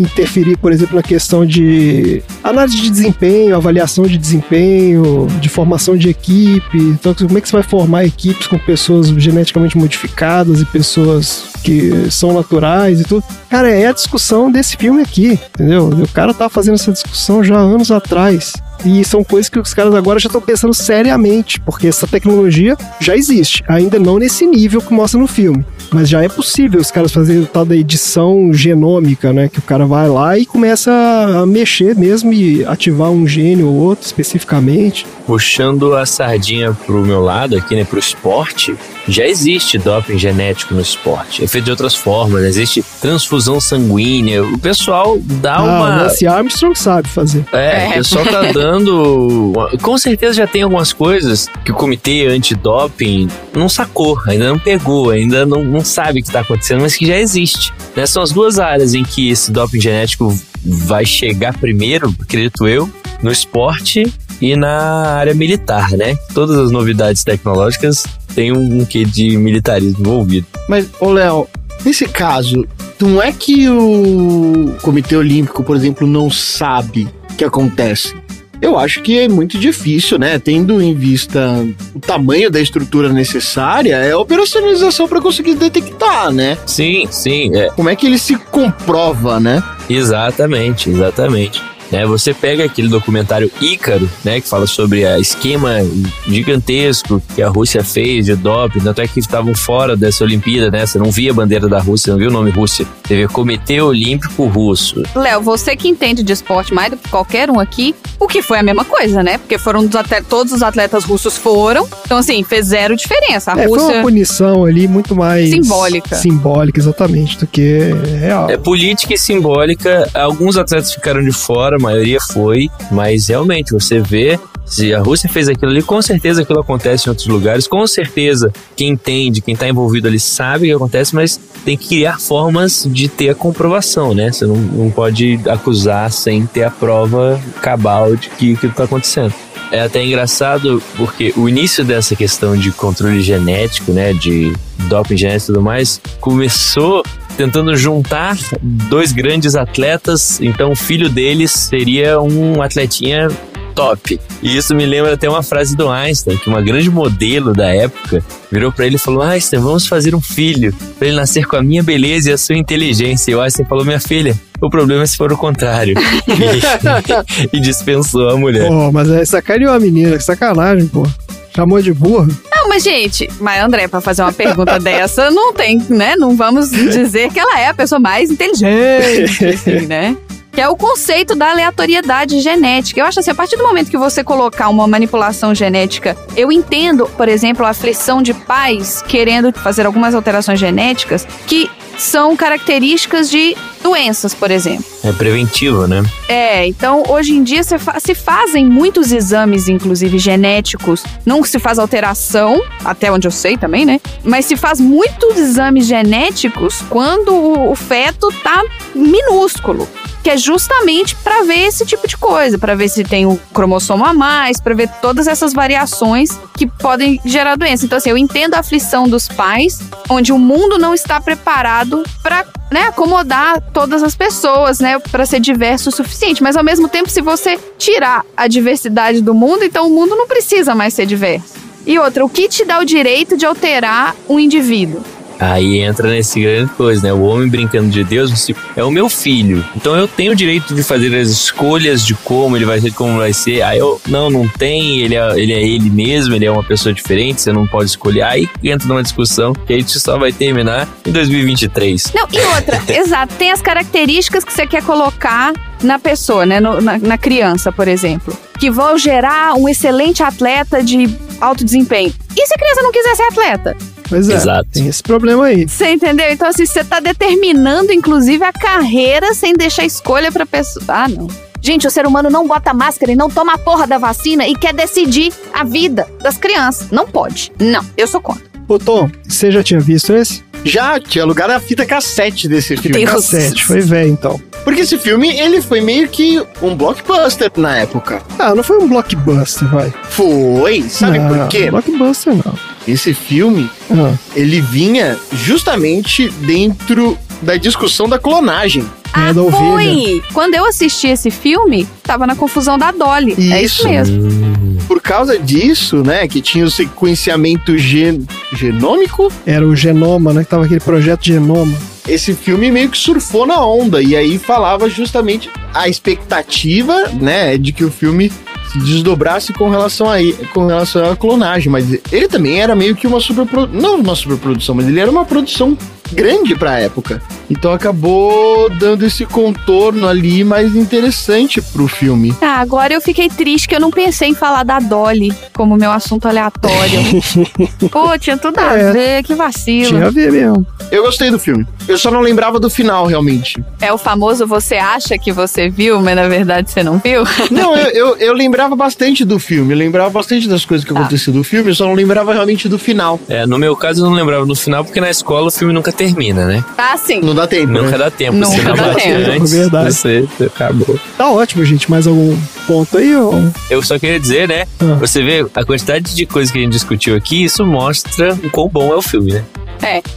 Speaker 2: interferir, por exemplo, na questão de análise de desempenho, avaliação de desempenho, de formação de equipe. Então, como é que você vai formar equipes com pessoas geneticamente modificadas e pessoas que são naturais e tudo? Cara, é a discussão desse filme aqui, entendeu? O cara tá fazendo essa discussão já anos atrás. E são coisas que os caras agora já estão pensando seriamente, porque essa tecnologia já existe, ainda não nesse nível que mostra no filme. Mas já é possível os caras fazerem tal da edição genômica, né? Que o cara vai lá e começa a mexer mesmo e ativar um gene ou outro especificamente.
Speaker 4: Puxando a sardinha pro meu lado aqui, né, pro esporte, já existe doping genético no esporte. É feito de outras formas, existe transfusão sanguínea. O pessoal dá
Speaker 2: ah,
Speaker 4: uma.
Speaker 2: Lance Armstrong sabe fazer.
Speaker 4: É, o pessoal tá dando. Com certeza já tem algumas coisas que o comitê antidoping não sacou, ainda não pegou, ainda não, não sabe o que tá acontecendo, mas que já existe. Né? São as duas áreas em que esse doping genético vai chegar primeiro, acredito eu, no esporte e na área militar, né? Todas as novidades tecnológicas têm um, um quê de militarismo envolvido.
Speaker 1: Mas, ô Léo, nesse caso, não é que o Comitê Olímpico, por exemplo, não sabe o que acontece. Eu acho que é muito difícil, né? Tendo em vista o tamanho da estrutura necessária, é a operacionalização para conseguir detectar, né?
Speaker 4: Sim, sim. É,
Speaker 1: Como é que ele se comprova, né?
Speaker 4: Exatamente, exatamente. Né, você pega aquele documentário Ícaro, né, que fala sobre a esquema gigantesco que a Rússia fez de doping, tanto é que estavam fora dessa Olimpíada, né? Você não via a bandeira da Rússia, não viu o nome Rússia. Você vê Comitê Olímpico Russo.
Speaker 3: Léo, você que entende de esporte mais do que qualquer um aqui, o que foi a mesma coisa, né? Porque foram dos todos os atletas russos foram. Então, assim, fez zero diferença. A
Speaker 2: É, foi uma
Speaker 3: Rússia.
Speaker 2: punição ali muito mais
Speaker 3: Simbólica.
Speaker 2: Simbólica, exatamente, do que real.
Speaker 4: É política e simbólica. Alguns atletas ficaram de fora, a maioria foi, mas realmente você vê. Se a Rússia fez aquilo ali, com certeza aquilo acontece em outros lugares. Com certeza, quem entende, quem está envolvido ali sabe o que acontece, mas tem que criar formas de ter a comprovação, né? Você não, não pode acusar sem ter a prova cabal de que aquilo está acontecendo. É até engraçado porque o início dessa questão de controle genético, né, de doping genético e tudo mais, começou tentando juntar dois grandes atletas, então o filho deles seria um atletinha top. E isso me lembra até uma frase do Einstein, que uma grande modelo da época virou pra ele e falou: Einstein, vamos fazer um filho pra ele nascer com a minha beleza e a sua inteligência. E o Einstein falou: Minha filha, o problema é se for o contrário. e, e dispensou a mulher.
Speaker 2: Pô, mas é sacaneou a menina, que sacanagem, pô. Chamou de burra.
Speaker 3: Não, mas, gente, mas André, pra fazer uma pergunta dessa, não tem, né? Não vamos dizer que ela é a pessoa mais inteligente, assim, né? Que é o conceito da aleatoriedade genética. Eu acho assim, a partir do momento que você colocar uma manipulação genética, eu entendo, por exemplo, a aflição de pais querendo fazer algumas alterações genéticas que são características de doenças, por exemplo.
Speaker 4: É preventivo, né?
Speaker 3: É, então hoje em dia se, fa- se fazem muitos exames, inclusive genéticos. Não se faz alteração, até onde eu sei também, né? Mas se faz muitos exames genéticos quando o, o feto tá minúsculo. Que é justamente para ver esse tipo de coisa, para ver se tem o cromossomo a mais, para ver todas essas variações que podem gerar doença. Então, assim, eu entendo a aflição dos pais, onde o mundo não está preparado para né, acomodar todas as pessoas, né, para ser diverso o suficiente. Mas ao mesmo tempo, se você tirar a diversidade do mundo, então o mundo não precisa mais ser diverso. E outra, o que te dá o direito de alterar um indivíduo?
Speaker 4: Aí entra nesse grande coisa, né? O homem brincando de Deus é o meu filho. Então eu tenho o direito de fazer as escolhas de como ele vai ser, como vai ser. Aí eu, não, não tem, ele é, ele é ele mesmo, ele é uma pessoa diferente, você não pode escolher. Aí entra numa discussão que a gente só vai terminar em 2023.
Speaker 3: Não, e outra, exato, tem as características que você quer colocar na pessoa, né, no- na, na criança, por exemplo, que vão gerar um excelente atleta de alto desempenho. E se a criança não quiser ser atleta?
Speaker 2: Pois é,
Speaker 4: Exato.
Speaker 2: tem esse problema aí.
Speaker 3: Você entendeu? Então, assim, você tá determinando, inclusive, a carreira sem deixar escolha pra pessoa. Ah, não. Gente, o ser humano não bota máscara e não toma a porra da vacina e quer decidir a vida das crianças. Não pode. Não, eu sou contra.
Speaker 2: Ô Tom, você já tinha visto esse?
Speaker 1: Já tinha lugar a fita cassete desse filme.
Speaker 3: Deus.
Speaker 2: Cassete, foi velho então.
Speaker 1: Porque esse filme, ele foi meio que um blockbuster na época.
Speaker 2: Ah, não foi um blockbuster, vai.
Speaker 1: Foi, sabe
Speaker 2: não,
Speaker 1: por quê?
Speaker 2: Blockbuster não.
Speaker 1: Esse filme,
Speaker 2: Ah,
Speaker 1: ele vinha justamente dentro da discussão da clonagem.
Speaker 2: É, da ovelha.
Speaker 3: Foi! Quando eu assisti esse filme, tava na confusão da Dolly. É isso
Speaker 1: Isso.
Speaker 3: mesmo.
Speaker 1: Por causa disso, né, que tinha o sequenciamento gen- genômico,
Speaker 2: Era o Genoma, né? Que tava aquele projeto Genoma.
Speaker 1: esse filme meio que surfou na onda. E aí falava justamente a expectativa, né, de que o filme se desdobrasse com relação a, com relação à clonagem. Mas ele também era meio que uma superprodução. Não uma superprodução, mas ele era uma produção grande pra época. Então acabou dando esse contorno ali mais interessante pro filme.
Speaker 3: Ah, agora eu fiquei triste que eu não pensei em falar da Dolly como meu assunto aleatório. Pô, tinha tudo a
Speaker 2: É.
Speaker 3: ver, que vacilo.
Speaker 2: Tinha a ver mesmo.
Speaker 1: Eu gostei do filme. Eu só não lembrava do final, realmente.
Speaker 3: É o famoso você acha que você viu, mas na verdade você não viu?
Speaker 1: Não, eu, eu, eu lembrava bastante do filme. Eu lembrava bastante das coisas que aconteciam do filme, eu só não lembrava realmente do final.
Speaker 4: É, no meu caso eu não lembrava no final, porque na escola o filme nunca termina, né?
Speaker 3: Ah, sim.
Speaker 1: Não dá tempo.
Speaker 4: Nunca
Speaker 1: né?
Speaker 4: dá tempo.
Speaker 3: Nunca
Speaker 4: Se não
Speaker 3: dá tempo,
Speaker 4: antes,
Speaker 2: verdade.
Speaker 4: você acabou.
Speaker 2: Tá ótimo, gente. Mais algum ponto aí? Ou...
Speaker 4: Eu só queria dizer, né?
Speaker 2: Ah.
Speaker 4: Você vê a quantidade de coisas que a gente discutiu aqui, isso mostra o quão bom é o filme, né?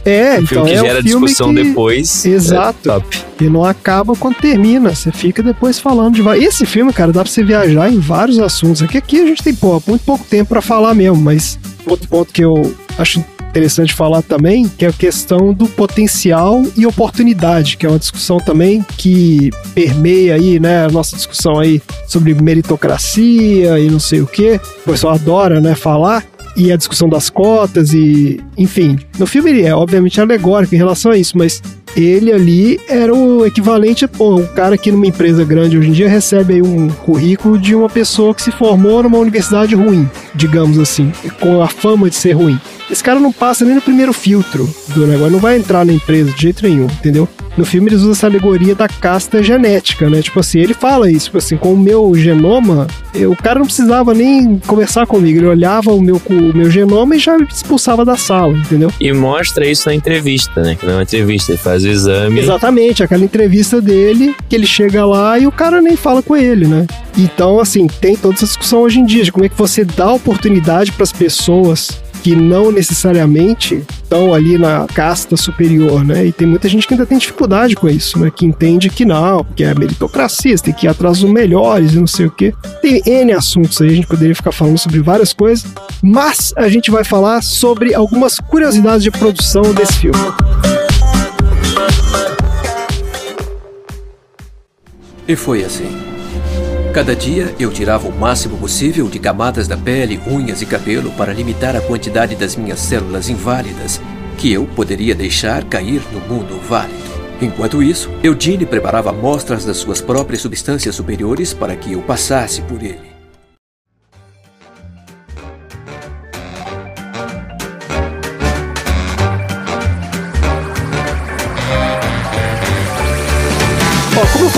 Speaker 2: É,
Speaker 4: Um
Speaker 2: então
Speaker 4: filme que
Speaker 2: é
Speaker 4: gera
Speaker 2: um filme
Speaker 4: discussão
Speaker 2: que...
Speaker 4: depois.
Speaker 2: Exato.
Speaker 4: É top.
Speaker 2: E não acaba quando termina. Você fica depois falando de. Esse filme, cara, dá pra você viajar em vários assuntos. Aqui, aqui a gente tem, pô, muito pouco tempo pra falar mesmo, mas outro ponto que eu acho interessante falar também, que é a questão do potencial e oportunidade, que é uma discussão também que permeia aí, né, a nossa discussão aí sobre meritocracia e não sei o que. O pessoal adora, né, falar e a discussão das cotas e, enfim, no filme ele é obviamente alegórico em relação a isso, mas ele ali era o equivalente, pô, um cara que numa empresa grande hoje em dia recebe aí um currículo de uma pessoa que se formou numa universidade ruim, digamos assim, com a fama de ser ruim. Esse cara não passa nem no primeiro filtro do negócio, não vai entrar na empresa de jeito nenhum, entendeu? No filme eles usam essa alegoria da casta genética, né? Tipo assim, ele fala isso, tipo assim, com o meu genoma, eu- o cara não precisava nem conversar comigo, ele olhava o meu, o meu genoma e já me expulsava da sala, entendeu?
Speaker 4: E mostra isso na entrevista, né? Que não é uma entrevista, ele faz o exame.
Speaker 2: Exatamente, aquela entrevista dele, que ele chega lá e o cara nem fala com ele, né? Então, assim, tem toda essa discussão hoje em dia de como é que você dá oportunidade para as pessoas que não necessariamente estão ali na casta superior, né? E tem muita gente que ainda tem dificuldade com isso, né? Que entende que não, que é meritocracia, você tem que ir atrás dos melhores e não sei o quê. Tem N assuntos aí, a gente poderia ficar falando sobre várias coisas, mas a gente vai falar sobre algumas curiosidades de produção desse filme.
Speaker 8: E foi assim. Cada dia eu tirava o máximo possível de camadas da pele, unhas e cabelo para limitar a quantidade das minhas células inválidas que eu poderia deixar cair no mundo válido. Enquanto isso, Eugene preparava amostras das suas próprias substâncias superiores para que eu passasse por ele.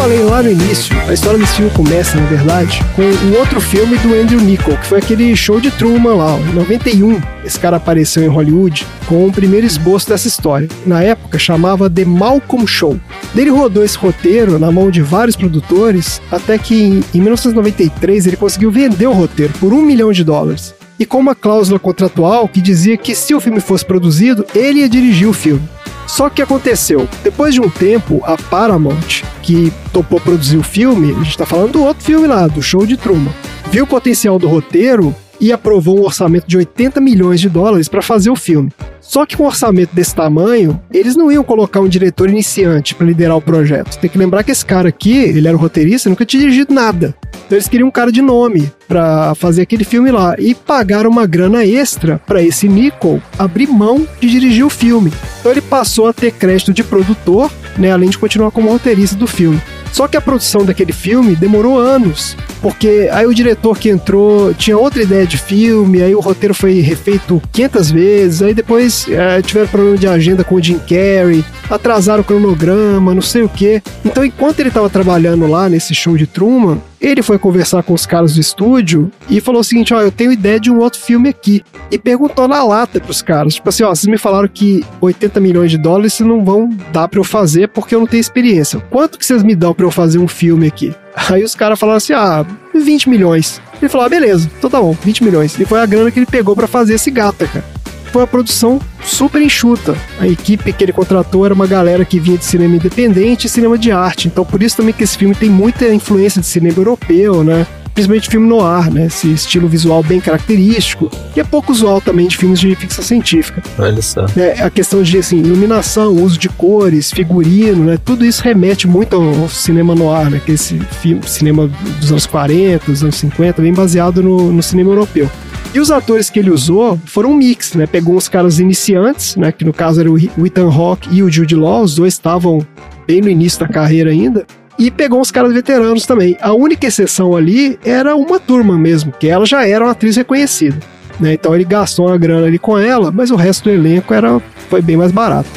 Speaker 2: Falei lá no início, a história desse filme começa, na verdade, com um outro filme do Andrew Niccol, que foi aquele show de Truman lá, em 91. Esse cara apareceu em Hollywood com o primeiro esboço dessa história. Na época, chamava The Malcolm Show. Ele rodou esse roteiro na mão de vários produtores, até que em, em 1993 ele conseguiu vender o roteiro por um milhão de dólares. E com uma cláusula contratual que dizia que se o filme fosse produzido, ele ia dirigir o filme. Só que aconteceu, depois de um tempo, a Paramount, que topou produzir o filme, a gente tá falando do outro filme lá, do Show de Truman, viu o potencial do roteiro e aprovou um orçamento de 80 milhões de dólares para fazer o filme. Só que com um orçamento desse tamanho, eles não iam colocar um diretor iniciante para liderar o projeto. Tem que lembrar que esse cara aqui, ele era o roteirista, nunca tinha dirigido nada. Então eles queriam um cara de nome para fazer aquele filme lá e pagaram uma grana extra para esse Nicole abrir mão de dirigir o filme. Então ele passou a ter crédito de produtor, né, além de continuar como roteirista do filme. Só que a produção daquele filme demorou anos, porque aí o diretor que entrou tinha outra ideia de filme, aí o roteiro foi refeito 500 vezes, aí depois eh, tiveram problema de agenda com o Jim Carrey, atrasaram o cronograma, não sei o que. Então, enquanto ele estava trabalhando lá nesse show de Truman, ele foi conversar com os caras do estúdio e falou o seguinte: ó, eu tenho ideia de um outro filme aqui. E perguntou na lata pros caras: tipo assim, ó, vocês me falaram que 80 milhões de dólares vocês não vão dar pra eu fazer porque eu não tenho experiência. Quanto que vocês me dão pra eu fazer um filme aqui? Aí os caras falaram assim: ah, 20 milhões. Ele falou: ah, beleza, então tá bom, 20 milhões. E foi a grana que ele pegou pra fazer esse gata, cara. Foi uma produção super enxuta. A equipe que ele contratou era uma galera que vinha de cinema independente e cinema de arte. Então por isso também que esse filme tem muita influência de cinema europeu, né? Principalmente filme no ar, né? Esse estilo visual bem característico, que é pouco usual também de filmes de ficção científica.
Speaker 4: Olha só.
Speaker 2: É, a questão de assim, iluminação, uso de cores, figurino, né? Tudo isso remete muito ao cinema noir, né? Que é esse filme, cinema dos anos 40, dos anos 50, bem baseado no, no cinema europeu. E os atores que ele usou foram um mix, né? Pegou uns caras iniciantes, né? Que no caso era o Ethan Hawke e o Jude Law, os dois estavam bem no início da carreira ainda. E pegou uns caras veteranos também. A única exceção ali era uma turma mesmo, que ela já era uma atriz reconhecida. Né? Então ele gastou uma grana ali com ela, mas o resto do elenco era, foi bem mais barato.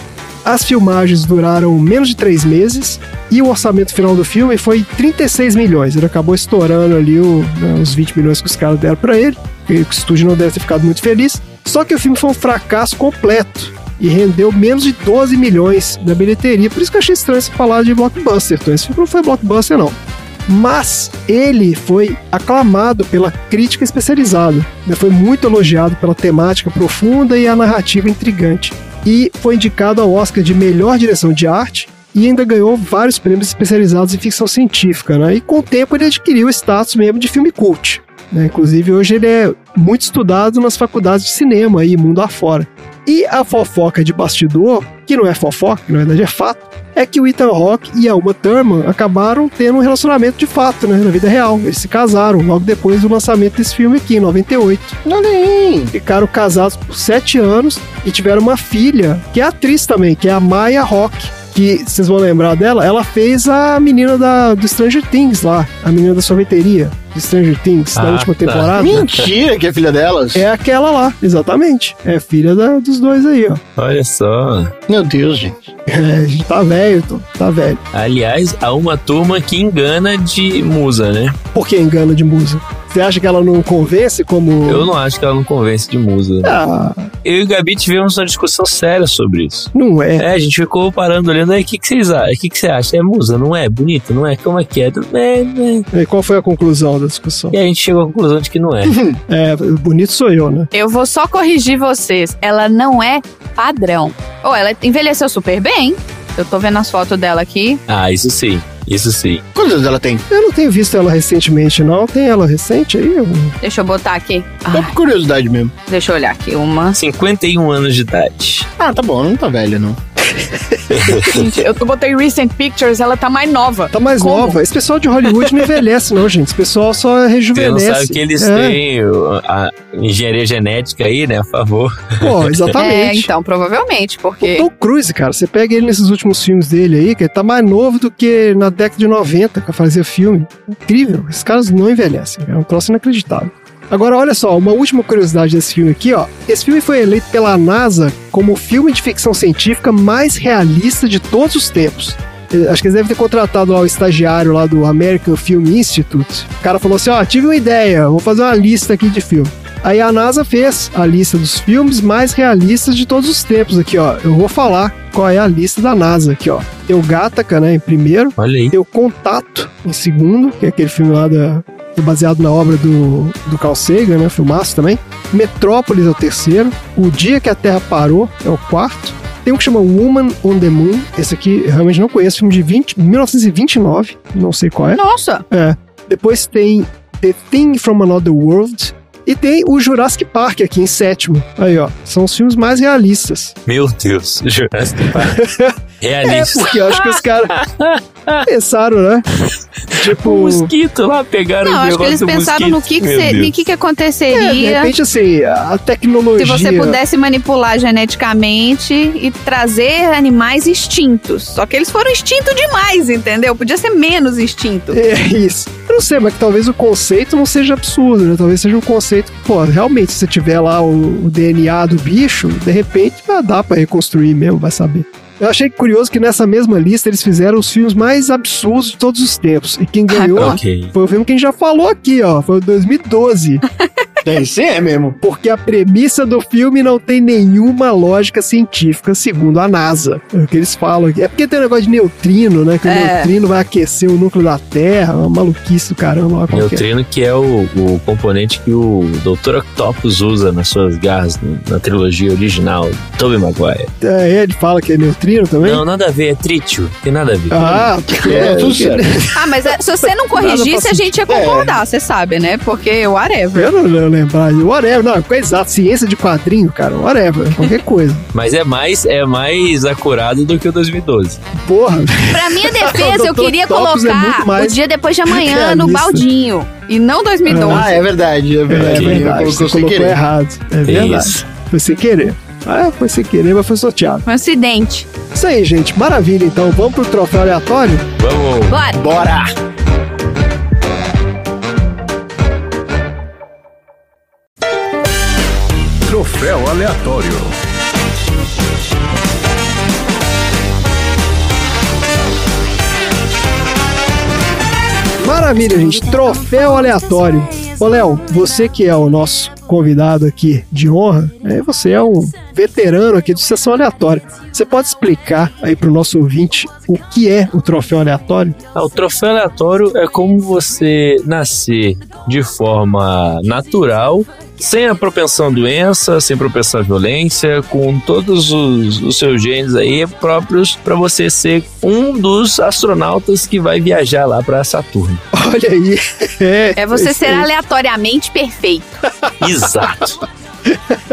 Speaker 2: As filmagens duraram menos de três meses e o orçamento final do filme foi 36 milhões. Ele acabou estourando ali o- né, os 20 milhões que os caras deram pra ele. O estúdio não deve ter ficado muito feliz. Só que o filme foi um fracasso completo e rendeu menos de 12 milhões na bilheteria. Por isso que eu achei estranho você falar de blockbuster. Então, esse filme não foi blockbuster, não. Mas ele foi aclamado pela crítica especializada. né? Foi muito elogiado pela temática profunda e a narrativa intrigante. E foi indicado ao Oscar de melhor direção de arte e ainda ganhou vários prêmios especializados em ficção científica. Né? E com o tempo ele adquiriu o status mesmo de filme cult. Né? Inclusive hoje ele é muito estudado nas faculdades de cinema e mundo afora. E a fofoca de bastidor, que não é fofoca, na verdade é fato, é que o Ethan Hawke e a Uma Thurman acabaram tendo um relacionamento de fato, né, na vida real. Eles se casaram logo depois do lançamento desse filme aqui, em 98.
Speaker 1: Olha aí.
Speaker 2: Ficaram casados por sete anos e tiveram uma filha, que é atriz também, que é a Maya Hawke. Que vocês vão lembrar dela, ela fez a menina da, do Stranger Things lá, a menina da sorveteria de Stranger Things, da
Speaker 4: Ah,
Speaker 2: última
Speaker 4: tá.
Speaker 2: temporada.
Speaker 1: Mentira que é filha delas.
Speaker 2: É aquela lá, exatamente. É filha da- dos dois aí, ó.
Speaker 4: Olha só.
Speaker 1: Meu Deus, gente.
Speaker 2: É, a gente tá velho, tô, tá velho.
Speaker 4: Aliás, há uma turma que engana de musa, né?
Speaker 2: Por que engana de musa? Você acha que ela não convence como.
Speaker 4: Eu não acho que ela não convence de musa.
Speaker 2: Ah,
Speaker 4: Eu e o Gabi tivemos uma discussão séria sobre isso.
Speaker 2: não é.
Speaker 4: É, a gente ficou parando olhando aí, o que, que vocês acham? O que, que você acha? É musa, não é? Bonita, não é? Como é que é? É, é.
Speaker 2: E qual foi a conclusão da discussão?
Speaker 4: E a gente chegou à conclusão de que não é.
Speaker 2: É, bonito sou eu, né?
Speaker 3: Eu vou só corrigir vocês. Ela não é padrão. Ou ela envelheceu super bem. Eu tô vendo as fotos dela aqui.
Speaker 4: Ah, isso sim. Isso sim.
Speaker 1: Quantos anos ela tem?
Speaker 2: Eu não tenho visto ela recentemente, não. Tem ela recente aí? Eu-
Speaker 3: Deixa eu botar aqui. Ah,
Speaker 1: por curiosidade mesmo.
Speaker 3: deixa eu olhar aqui. Uma.
Speaker 4: 51 anos de idade.
Speaker 1: Ah, tá bom, não tá velha, não.
Speaker 3: Gente, eu botei recent pictures, ela tá mais nova.
Speaker 2: Tá mais
Speaker 3: Como?
Speaker 2: nova. Esse pessoal de Hollywood não envelhece, não, gente. Esse pessoal só
Speaker 4: Você não
Speaker 2: rejuvenesce.
Speaker 4: sabe que eles
Speaker 2: é.
Speaker 4: têm o- a engenharia genética aí, né? A favor.
Speaker 2: Pô,
Speaker 3: É,
Speaker 2: exatamente.
Speaker 3: então, provavelmente,
Speaker 2: O
Speaker 3: porque.
Speaker 2: Tom Cruise, cara, você pega ele nesses últimos filmes dele aí, que ele tá mais novo do que na década de 90, que fazia filme. Incrível. Esses caras não envelhecem. É um troço inacreditável. Agora, olha só, uma última curiosidade desse filme aqui, ó. Esse filme foi eleito pela NASA como o filme de ficção científica mais realista de todos os tempos. Eh, Acho que eles devem ter contratado lá o estagiário lá do American Film Institute. O cara falou assim: ó, tive uma ideia, vou fazer uma lista aqui de filme. Aí a NASA fez a lista dos filmes mais realistas de todos os tempos aqui, ó. Eu vou falar qual é a lista da NASA aqui, ó. Tem o Gattaca, né, em primeiro.
Speaker 4: Olha aí.
Speaker 2: Tem o Contato em segundo, que é aquele filme lá da é baseado na obra do, do Carl Sagan, né, filmaço também. Metrópolis é o terceiro. O Dia que a Terra Parou é o quarto. Tem um que chama Woman on the Moon. Esse aqui eu realmente não conheço, filme de 20, 1929, não sei qual é.
Speaker 3: Nossa!
Speaker 2: É. Depois tem The Thing from Another World. E tem o Jurassic Park aqui em sétimo. Aí, ó. São os filmes mais realistas.
Speaker 4: Meu Deus. Jurassic Park.
Speaker 2: É,
Speaker 4: Realista.
Speaker 2: porque eu acho que os caras pensaram, né? Tipo.
Speaker 4: O mosquito lá pegaram
Speaker 3: Não,
Speaker 4: o
Speaker 3: acho que eles pensaram no que, que, se- no que, que
Speaker 2: É, de
Speaker 3: aconteceria
Speaker 2: repente, assim, a
Speaker 3: se
Speaker 2: tecnologia.
Speaker 3: você pudesse manipular geneticamente e trazer animais extintos. Só que eles foram extintos demais, entendeu? Podia ser menos extinto.
Speaker 2: É isso. Eu não sei, mas que talvez o conceito não seja absurdo, né? Talvez seja um conceito que, pô, realmente, se você tiver lá o, o DNA do bicho, de repente ah, dá pra reconstruir mesmo, vai saber. Eu achei curioso que nessa mesma lista eles fizeram os filmes mais absurdos de todos os tempos. E quem ganhou
Speaker 4: Ok.
Speaker 2: foi o filme que a gente já falou aqui, ó. Foi o 2012.
Speaker 1: É, isso é mesmo.
Speaker 2: Porque a premissa do filme não tem nenhuma lógica científica, segundo a NASA. É o que eles falam aqui. É porque tem um negócio de neutrino, né? Que o
Speaker 3: É.
Speaker 2: neutrino vai aquecer o núcleo da Terra, uma maluquice do caramba. Lá.
Speaker 4: Neutrino, que é o, o componente que o Dr. Octopus usa nas suas garras na trilogia original, Tobey Maguire.
Speaker 2: É, ele fala que é neutrino também?
Speaker 4: Não, nada a ver, é trítio, tem nada a ver.
Speaker 2: Ah, porque é,
Speaker 1: Tudo certo.
Speaker 3: Ah, mas é, se você não corrigisse, a gente ia concordar, você sabe, né? Porque whatever.
Speaker 2: Eu não lembro lembrar. Whatever, não, coisa exata. Ciência de quadrinho, cara, whatever. Qualquer coisa.
Speaker 4: Mas é mais, é mais acurado do que o 2012.
Speaker 2: Porra.
Speaker 3: Pra minha defesa, eu queria
Speaker 2: é
Speaker 3: colocar
Speaker 2: mais
Speaker 3: o dia depois de amanhã no baldinho. E não 2012.
Speaker 1: Ah, é verdade, é
Speaker 2: É
Speaker 1: verdade.
Speaker 2: verdade,
Speaker 1: Colocou
Speaker 2: você
Speaker 1: sem
Speaker 2: colocou
Speaker 1: querer.
Speaker 2: errado. É verdade.
Speaker 4: Isso.
Speaker 2: Foi sem querer. Ah, foi sem querer, mas foi sorteado.
Speaker 3: Um acidente.
Speaker 2: Isso aí, gente. Maravilha, então. Vamos pro troféu aleatório?
Speaker 4: Vamos.
Speaker 3: Bora.
Speaker 1: Bora!
Speaker 7: Aleatório.
Speaker 2: Maravilha, gente. Troféu aleatório. Ô, Léo, você que é o nosso convidado aqui de honra, né, você é um veterano aqui de sessão aleatória. Você pode explicar aí pro nosso ouvinte o que é o troféu aleatório?
Speaker 4: Ah, o troféu aleatório é como você nascer de forma natural, sem a propensão à doença, sem propensão à violência, com todos os, os seus genes aí próprios para você ser um dos astronautas que vai viajar lá para Saturno.
Speaker 2: Olha aí. É,
Speaker 3: É você ser aleatoriamente perfeito.
Speaker 4: Exato.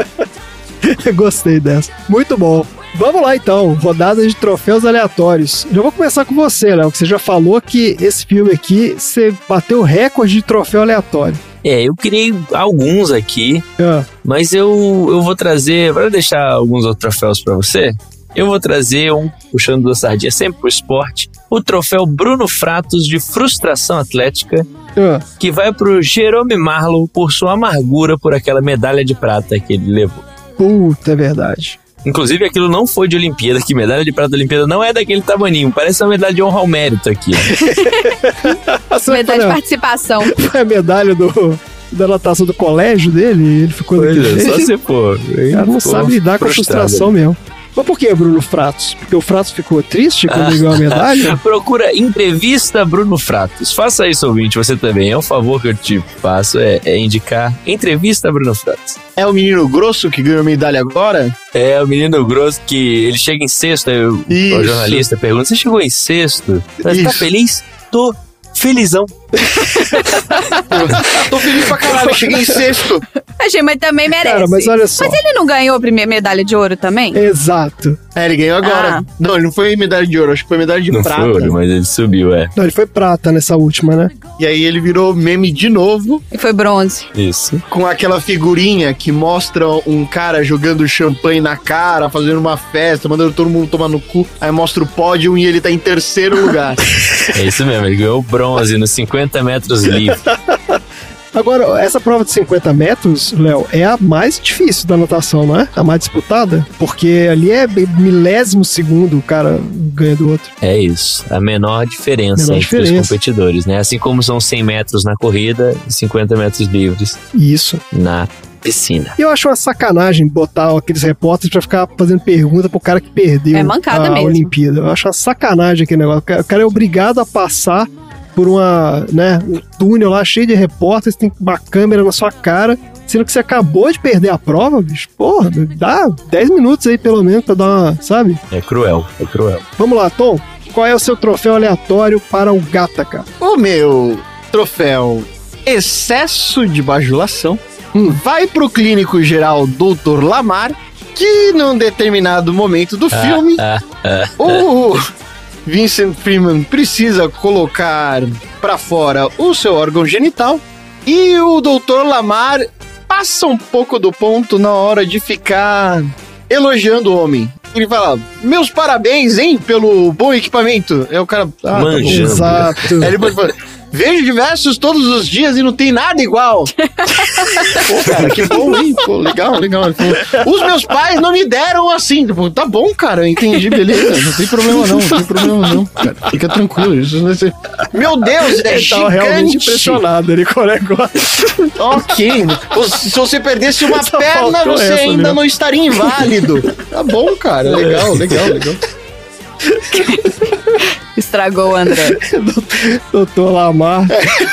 Speaker 2: Gostei dessa. Muito bom. Vamos lá então, rodada de troféus aleatórios. Já vou começar com você, Léo, que você já falou que esse filme aqui você bateu o recorde de troféu aleatório.
Speaker 4: É, eu criei alguns aqui,
Speaker 2: Ah,
Speaker 4: mas eu, eu vou trazer, para deixar alguns outros troféus para você, eu vou trazer um, puxando da sardinha sempre pro esporte, o troféu Bruno Fratos de frustração atlética,
Speaker 2: ah,
Speaker 4: que vai pro Jerome Marlow por sua amargura por aquela medalha de prata que ele levou.
Speaker 2: puta, é verdade.
Speaker 4: Inclusive, aquilo não foi de Olimpíada, que medalha de prata da Olimpíada não é daquele tamaninho, parece uma medalha de honra ao mérito aqui.
Speaker 2: Essa
Speaker 3: Medalha de
Speaker 2: foi,
Speaker 3: participação.
Speaker 2: a, foi a medalha do, da natação do colégio dele, ele ficou
Speaker 4: Pois
Speaker 2: daquele
Speaker 4: é, só
Speaker 2: jeito.
Speaker 4: se for.
Speaker 2: O cara não sabe lidar com a frustração mesmo. Mas por que Bruno Fratos? Porque o Fratos ficou triste quando ganhou a medalha?
Speaker 4: Procura entrevista Bruno Fratos. Faça isso, ouvinte, você também. É um favor que eu te faço, é, é indicar entrevista Bruno Fratos.
Speaker 1: É o menino grosso que ganhou medalha agora?
Speaker 4: É o menino grosso que ele chega em sexto, aí o, o jornalista pergunta: Você chegou em sexto? Você tá feliz? Tô felizão.
Speaker 1: Tô feliz pra caralho, cheguei em sexto.
Speaker 3: Achei, mas também merece.
Speaker 2: Cara, mas olha só.
Speaker 3: Mas ele não ganhou a primeira medalha de ouro também?
Speaker 2: Exato.
Speaker 1: É, ele ganhou agora.
Speaker 3: Ah.
Speaker 1: Não, ele não foi medalha de ouro, acho que foi medalha de
Speaker 4: não
Speaker 1: prata.
Speaker 4: foi ouro, mas ele subiu, é.
Speaker 2: Não, ele foi prata nessa última, né?
Speaker 1: E aí ele virou meme de novo,
Speaker 3: E foi bronze.
Speaker 4: Isso.
Speaker 1: com aquela figurinha que mostra um cara jogando champanhe na cara, fazendo uma festa, mandando todo mundo tomar no cu. Aí mostra o pódio e ele tá em terceiro lugar.
Speaker 4: É isso mesmo, ele ganhou bronze nos 50 metros livre.
Speaker 2: Agora, essa prova de 50 metros, Léo, é a mais difícil da natação, não é? A mais disputada? Porque ali é milésimo segundo o cara ganha do outro.
Speaker 4: É isso. A menor diferença
Speaker 2: Menor
Speaker 4: entre os
Speaker 2: diferença.
Speaker 4: competidores, né? Assim como são 100 metros na corrida e 50 metros livres
Speaker 2: Isso.
Speaker 4: na piscina.
Speaker 2: E eu acho uma sacanagem botar aqueles repórteres pra ficar fazendo pergunta pro cara que perdeu
Speaker 3: É mancada
Speaker 2: a
Speaker 3: mesmo.
Speaker 2: Olimpíada. Eu acho uma sacanagem aquele negócio. O cara é obrigado a passar por uma, né, um túnel lá cheio de repórteres, tem uma câmera na sua cara, sendo que você acabou de perder a prova, bicho. Porra, dá 10 minutos aí pelo menos pra dar uma, sabe?
Speaker 4: É cruel, é cruel.
Speaker 2: Vamos lá, Tom. Qual é o seu troféu aleatório para o Gataca?
Speaker 1: o meu troféu excesso de bajulação
Speaker 2: Hum.
Speaker 1: vai pro clínico geral Dr. Lamar, que num determinado momento do filme,
Speaker 4: Ah, ah,
Speaker 1: o Vincent Freeman precisa colocar pra fora o seu órgão genital e o Dr. Lamar passa um pouco do ponto na hora de ficar elogiando o homem. Ele fala: Meus parabéns, hein, pelo bom equipamento. É o cara. Ah, tá.
Speaker 2: Exato.
Speaker 1: Aí ele pode falar, Vejo diversos todos os dias e não tem nada igual. Pô, cara, que bom, hein? Pô, legal, legal. Ele Os meus pais não me deram assim. Tipo, tá bom, cara, eu entendi, beleza. Não tem problema não, não tem problema não, cara. Fica tranquilo. Isso não vai ser... Meu Deus, é
Speaker 2: Ele tava realmente impressionado ali com o negócio.
Speaker 1: Ok. Se você perdesse uma
Speaker 2: Só
Speaker 1: perna, você ainda
Speaker 2: mesmo.
Speaker 1: não estaria inválido. Tá bom, cara. Legal, legal, legal.
Speaker 3: Estragou o André.
Speaker 2: Doutor Lamar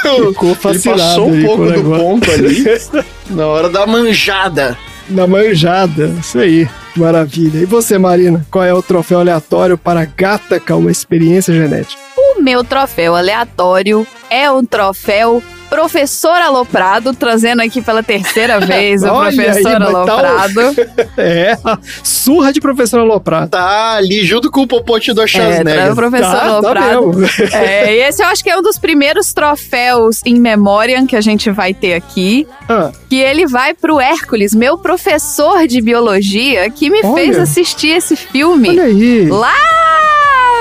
Speaker 2: ficou
Speaker 1: Ele
Speaker 2: fascinado
Speaker 1: passou um pouco
Speaker 2: com
Speaker 1: do
Speaker 2: negócio.
Speaker 1: ponto ali. Na hora da manjada.
Speaker 2: Na manjada, isso aí. Maravilha. E você, Marina? Qual é o troféu aleatório para Gataca, uma experiência genética?
Speaker 3: O meu troféu aleatório é o troféu Professor Aloprado, trazendo aqui pela terceira vez o
Speaker 2: aí,
Speaker 3: Professor
Speaker 2: mas tá o-
Speaker 3: Aloprado.
Speaker 2: É, a surra de professor Aloprado.
Speaker 1: Tá ali junto com o popote do
Speaker 3: É, traz o
Speaker 1: Schwarzenegger.
Speaker 3: Professor
Speaker 2: Tá, tá
Speaker 3: Aloprado.
Speaker 2: mesmo.
Speaker 3: É, e esse eu acho que é um dos primeiros troféus em memória que a gente vai ter aqui.
Speaker 2: Ah,
Speaker 3: Que ele vai pro Hércules, meu professor de biologia, que me
Speaker 2: Olha.
Speaker 3: fez assistir esse filme.
Speaker 2: olha aí.
Speaker 3: Lá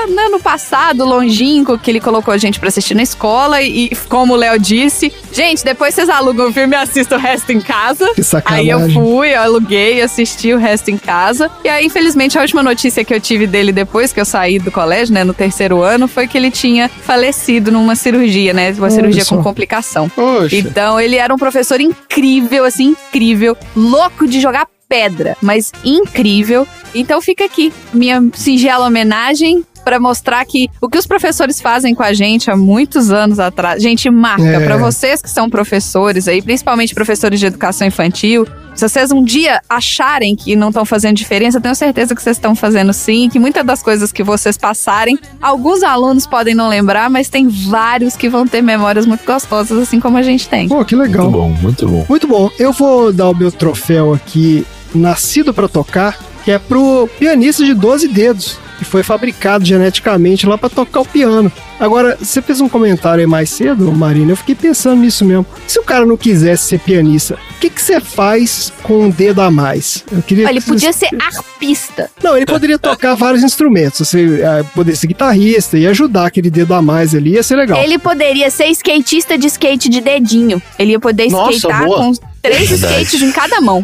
Speaker 3: no ano passado, longínquo, que ele colocou a gente pra assistir na escola. E, como o Léo disse, gente, depois vocês alugam o filme e assistam o resto em casa.
Speaker 2: Que
Speaker 3: Aí eu
Speaker 2: sacanagem.
Speaker 3: fui, eu aluguei, assisti o resto em casa. E aí, infelizmente, a última notícia que eu tive dele depois que eu saí do colégio, né, no terceiro ano, foi que ele tinha falecido numa cirurgia, né? Uma
Speaker 2: Olha
Speaker 3: cirurgia
Speaker 2: só.
Speaker 3: com complicação.
Speaker 1: Poxa.
Speaker 3: Então, ele era um professor incrível, assim, incrível, louco de jogar pedra, mas incrível. Então, fica aqui minha singela homenagem pra mostrar que o que os professores fazem com a gente há muitos anos atrás, gente, marca
Speaker 2: É.
Speaker 3: Pra vocês que são professores aí, principalmente professores de educação infantil. Se vocês um dia acharem que não estão fazendo diferença, eu tenho certeza que vocês estão fazendo sim, que muitas das coisas que vocês passarem, alguns alunos podem não lembrar, mas tem vários que vão ter memórias muito gostosas, assim como a gente tem.
Speaker 2: Pô, que legal.
Speaker 4: Muito bom, muito bom.
Speaker 2: Muito bom. Eu vou dar o meu troféu aqui, nascido pra tocar, que é pro pianista de 12 dedos, que foi fabricado geneticamente lá pra tocar o piano. Agora, você fez um comentário aí mais cedo, Marina, eu fiquei pensando nisso mesmo. Se o cara não quisesse ser pianista, o que que você faz com um dedo a mais? Eu queria
Speaker 3: Ele
Speaker 2: que
Speaker 3: podia
Speaker 2: você-
Speaker 3: ser arpista.
Speaker 2: Não, ele poderia tocar vários instrumentos. Você eh, poderia ser guitarrista e ajudar aquele dedo a mais ali, ia ser legal.
Speaker 3: Ele poderia ser skatista de skate de dedinho. Ele ia poder
Speaker 1: Nossa,
Speaker 3: skatear
Speaker 1: boa.
Speaker 3: com três
Speaker 4: Verdade.
Speaker 3: skates em cada mão.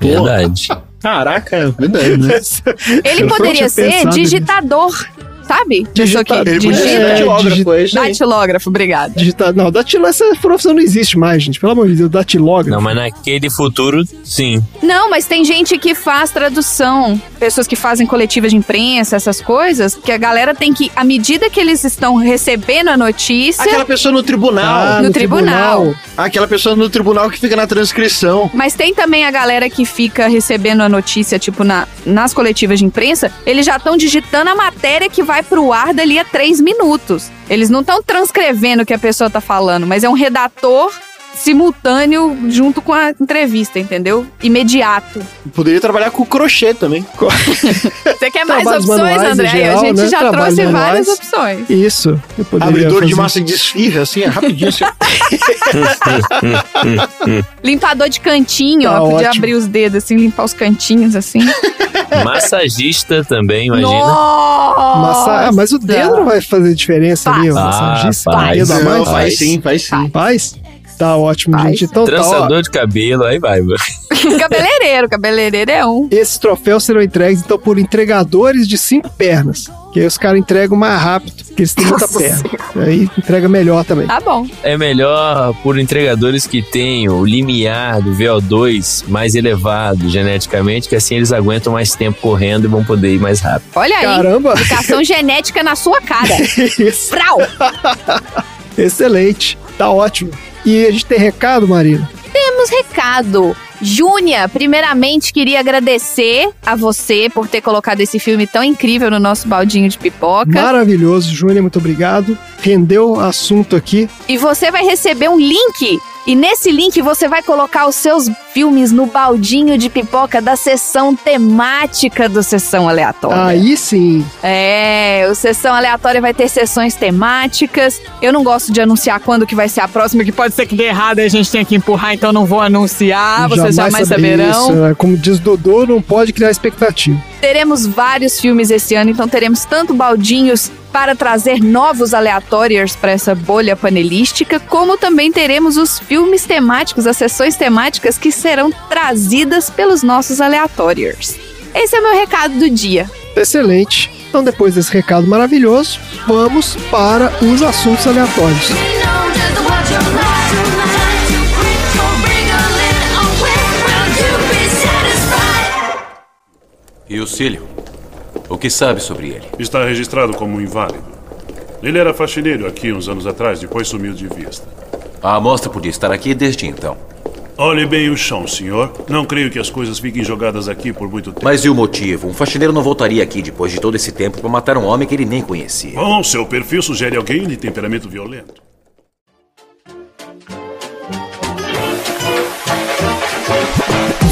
Speaker 4: Verdade.
Speaker 1: Caraca, é verdade, né?
Speaker 3: Ele poderia ser
Speaker 2: pensado
Speaker 3: digitador, sabe? Pessoa que.
Speaker 1: Ele podia ser
Speaker 3: digita.
Speaker 1: datilógrafo, é.
Speaker 3: Datilógrafo, obrigado.
Speaker 2: Digitar, não, datilógrafo, essa profissão não existe mais, gente. Pelo amor de Deus, datilógrafo.
Speaker 4: Não, mas naquele futuro, sim.
Speaker 3: Não, mas tem gente que faz tradução, pessoas que fazem coletiva de imprensa, essas coisas, que a galera tem que, à medida que eles estão recebendo a notícia,
Speaker 1: Aquela pessoa no tribunal.
Speaker 2: Ah,
Speaker 3: no tribunal.
Speaker 1: Aquela pessoa no tribunal que fica na transcrição.
Speaker 3: Mas tem também a galera que fica recebendo a notícia, tipo, na, nas coletivas de imprensa, eles já estão digitando a matéria que vai pro ar dali a três minutos. Eles não estão transcrevendo o que a pessoa tá falando, mas é um redator simultâneo junto com a entrevista, entendeu? Imediato.
Speaker 1: Poderia trabalhar com crochê também.
Speaker 3: Você quer mais
Speaker 2: Trabalhos
Speaker 3: opções, André?
Speaker 2: geral,
Speaker 3: a gente
Speaker 2: né?
Speaker 3: já
Speaker 2: Trabalhos
Speaker 3: trouxe
Speaker 2: manuais.
Speaker 3: várias opções.
Speaker 2: Isso. Eu poderia
Speaker 1: Abridor de
Speaker 2: fazer-
Speaker 1: massa de desfirra, assim, é rapidinho. Assim.
Speaker 3: Limpador de cantinho,
Speaker 2: Tá
Speaker 3: ó. Podia
Speaker 2: ótimo.
Speaker 3: abrir os dedos, assim, limpar os cantinhos, assim.
Speaker 4: Massagista também, imagina.
Speaker 2: Massa... Ah, mas o dedo não vai fazer diferença ali, o
Speaker 3: Faz.
Speaker 2: massagista.
Speaker 4: Ah, faz.
Speaker 2: dedo
Speaker 1: faz
Speaker 4: Faz.
Speaker 1: sim, faz sim.
Speaker 2: Faz? Tá ótimo,
Speaker 3: Faz.
Speaker 2: gente. Então tá.
Speaker 4: Trançador de cabelo, aí vai. mano.
Speaker 3: cabeleireiro, cabeleireiro é um.
Speaker 2: Esses troféus serão entregues, então, por entregadores de cinco pernas. Que aí os caras entregam mais rápido, porque eles têm muita
Speaker 3: Nossa
Speaker 2: perna. Aí entrega melhor também.
Speaker 3: Tá bom.
Speaker 4: É melhor por entregadores que tenham o limiar do VO2 mais elevado geneticamente, que assim eles aguentam mais tempo correndo e vão poder ir mais rápido.
Speaker 3: Olha aí.
Speaker 2: Caramba!
Speaker 3: Educação genética na sua cara.
Speaker 2: Isso.
Speaker 3: Frau!
Speaker 2: Excelente. Tá ótimo. E a gente tem recado, Marina?
Speaker 3: Temos recado. Júnia, primeiramente queria agradecer a você por ter colocado esse filme tão incrível no nosso baldinho de pipoca.
Speaker 2: Maravilhoso, Júnior, muito obrigado. Rendeu assunto aqui.
Speaker 3: E você vai receber um link. E nesse link você vai colocar os seus filmes no baldinho de pipoca da sessão temática do Sessão Aleatória.
Speaker 2: Aí sim.
Speaker 3: É, o Sessão Aleatória vai ter sessões temáticas. Eu não gosto de anunciar quando que vai ser a próxima, que pode ser que dê errado e a gente tenha que empurrar, então não vou anunciar, vocês jamais
Speaker 2: saber
Speaker 3: saberão.
Speaker 2: Isso. É, Como diz Dodô, não pode criar expectativa.
Speaker 3: Teremos vários filmes esse ano, então teremos tanto baldinhos para trazer novos aleatórios para essa bolha panelística, como também teremos os filmes temáticos, as sessões temáticas que serão trazidas pelos nossos aleatórios. Esse é meu recado do dia.
Speaker 2: Excelente. Então, depois desse recado maravilhoso, vamos para os assuntos aleatórios.
Speaker 9: E o Cílio? O que sabe sobre ele?
Speaker 10: Está registrado como inválido. Ele era faxineiro aqui uns anos atrás, depois sumiu de vista.
Speaker 9: A amostra podia estar aqui desde então.
Speaker 10: Olhe bem o chão, senhor. Não creio que as coisas fiquem jogadas aqui por muito tempo.
Speaker 9: Mas e o motivo? Um faxineiro não voltaria aqui depois de todo esse tempo para matar um homem que ele nem conhecia.
Speaker 10: Bom, seu perfil sugere alguém de temperamento violento.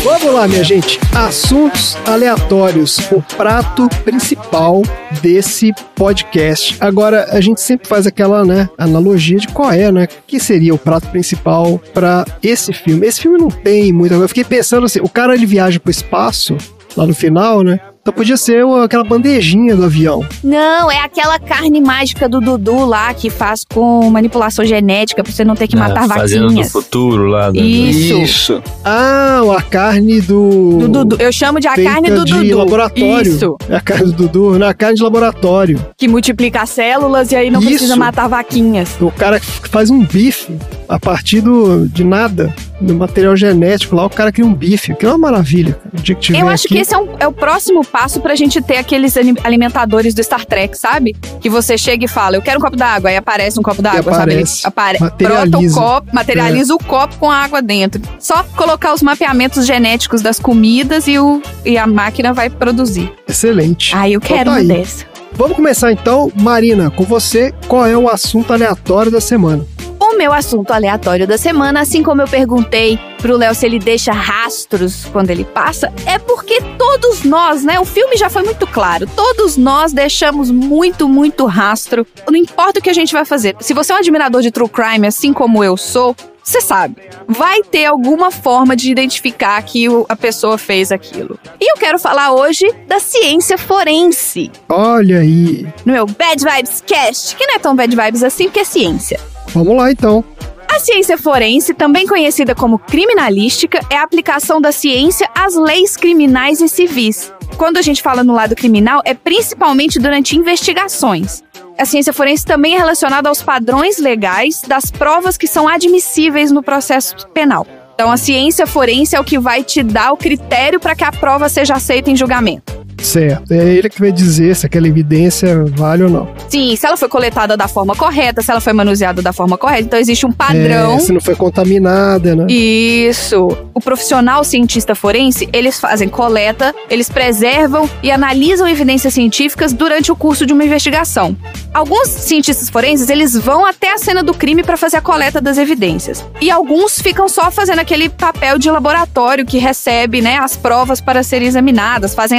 Speaker 2: Vamos lá, minha gente. Assuntos aleatórios. O prato principal desse podcast. Agora, a gente sempre faz aquela, né, analogia de qual é, né? que seria o prato principal para esse filme? Esse filme não tem muita coisa. Eu fiquei pensando assim, o cara ele viaja pro espaço lá no final, né? Então podia ser aquela bandejinha do avião.
Speaker 3: Não, é aquela carne mágica do Dudu lá que faz com manipulação genética pra você não ter que matar
Speaker 4: Ah, Fazendo no
Speaker 3: vaquinhas.
Speaker 4: futuro lá. né?
Speaker 3: Isso.
Speaker 1: Isso.
Speaker 2: Ah, a carne do.
Speaker 3: Do Dudu. Eu chamo de a
Speaker 2: feita
Speaker 3: carne do
Speaker 2: de
Speaker 3: Dudu.
Speaker 2: laboratório.
Speaker 3: Isso.
Speaker 2: É a carne do Dudu, não, a carne de laboratório.
Speaker 3: Que multiplica as células e aí não
Speaker 2: Isso.
Speaker 3: precisa matar vaquinhas.
Speaker 2: O cara que faz um bife a partir do, de nada, do material genético lá, o cara cria um bife, que é uma maravilha. cara. O dia que tiver
Speaker 3: Eu acho
Speaker 2: aqui,
Speaker 3: que esse é, um- é o próximo passo pra gente ter aqueles ali- alimentadores do Star Trek, sabe? Que você chega e fala, eu quero um copo d'água, aí aparece um copo d'água, sabe? Ele
Speaker 2: aparece.
Speaker 3: apare
Speaker 2: Materializa. É.
Speaker 3: brota o copo, materializa o copo com a água dentro. Só colocar os mapeamentos genéticos das comidas e, o, e a máquina vai produzir.
Speaker 2: Excelente.
Speaker 3: Ah, eu
Speaker 2: Então
Speaker 3: quero
Speaker 2: tá
Speaker 3: uma
Speaker 2: aí.
Speaker 3: dessa.
Speaker 2: Vamos começar então, Marina, com você. Qual é o assunto aleatório da semana?
Speaker 3: O meu assunto aleatório da semana, assim como eu perguntei pro Léo se ele deixa rastros quando ele passa, é porque todos nós, né? O filme já foi muito claro. Todos nós deixamos muito, muito rastro. Não importa o que a gente vai fazer. Se você é um admirador de true crime, assim como eu sou, você sabe, vai ter alguma forma de identificar que a pessoa fez aquilo. E eu quero falar hoje da ciência forense,
Speaker 2: Olha aí.
Speaker 3: no meu Bad Vibes Cast, que não é tão bad vibes assim, porque é ciência.
Speaker 2: Vamos lá então.
Speaker 3: A ciência forense, também conhecida como criminalística, é a aplicação da ciência às leis criminais e civis. Quando a gente fala no lado criminal, é principalmente durante investigações. A ciência forense também é relacionada aos padrões legais das provas que são admissíveis no processo penal. Então, a ciência forense é o que vai te dar o critério para que a prova seja aceita em julgamento.
Speaker 2: Certo. É ele que vai dizer se aquela evidência vale ou não.
Speaker 3: Sim, se ela foi coletada da forma correta, se ela foi manuseada da forma correta. Então, existe um padrão.
Speaker 2: É, se não foi contaminada, né?
Speaker 3: Isso. O profissional cientista forense, eles fazem coleta, eles preservam e analisam evidências científicas durante o curso de uma investigação. Alguns cientistas forenses, eles vão até a cena do crime para fazer a coleta das evidências. E alguns ficam só fazendo aquele papel de laboratório que recebe, né, as provas para serem examinadas, fazem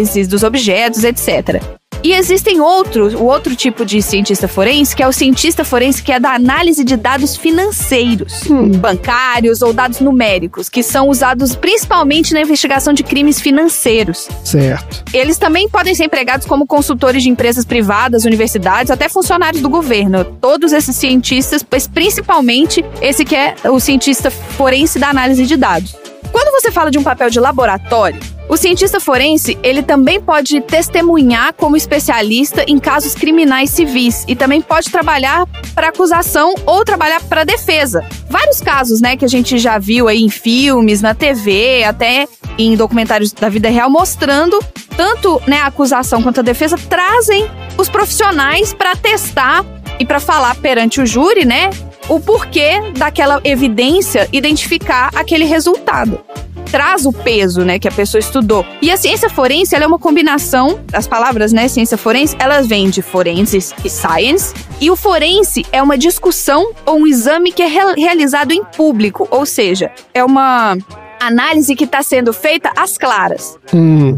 Speaker 3: análises dos objetos, etc. E existem outros, o outro tipo de cientista forense, que é o cientista forense que é da análise de dados financeiros, bancários ou dados numéricos, que são usados principalmente na investigação de crimes financeiros.
Speaker 2: Certo.
Speaker 3: Eles também podem ser empregados como consultores de empresas privadas, universidades, até funcionários do governo. Todos esses cientistas, mas principalmente esse que é o cientista forense da análise de dados. Quando você fala de um papel de laboratório, o cientista forense, ele também pode testemunhar como especialista em casos criminais civis e também pode trabalhar para acusação ou trabalhar para defesa. Vários casos, né, que a gente já viu aí em filmes, na TV, até em documentários da vida real mostrando tanto, né, a acusação quanto a defesa trazem os profissionais para testar e para falar perante o júri, né, o porquê daquela evidência identificar aquele resultado traz o peso, né, que a pessoa estudou. E a ciência forense, ela é uma combinação, as palavras, né, ciência forense, elas vêm de forenses e science, e o forense é uma discussão ou um exame que é re- realizado em público, ou seja, é uma análise que está sendo feita às claras.
Speaker 2: Hum,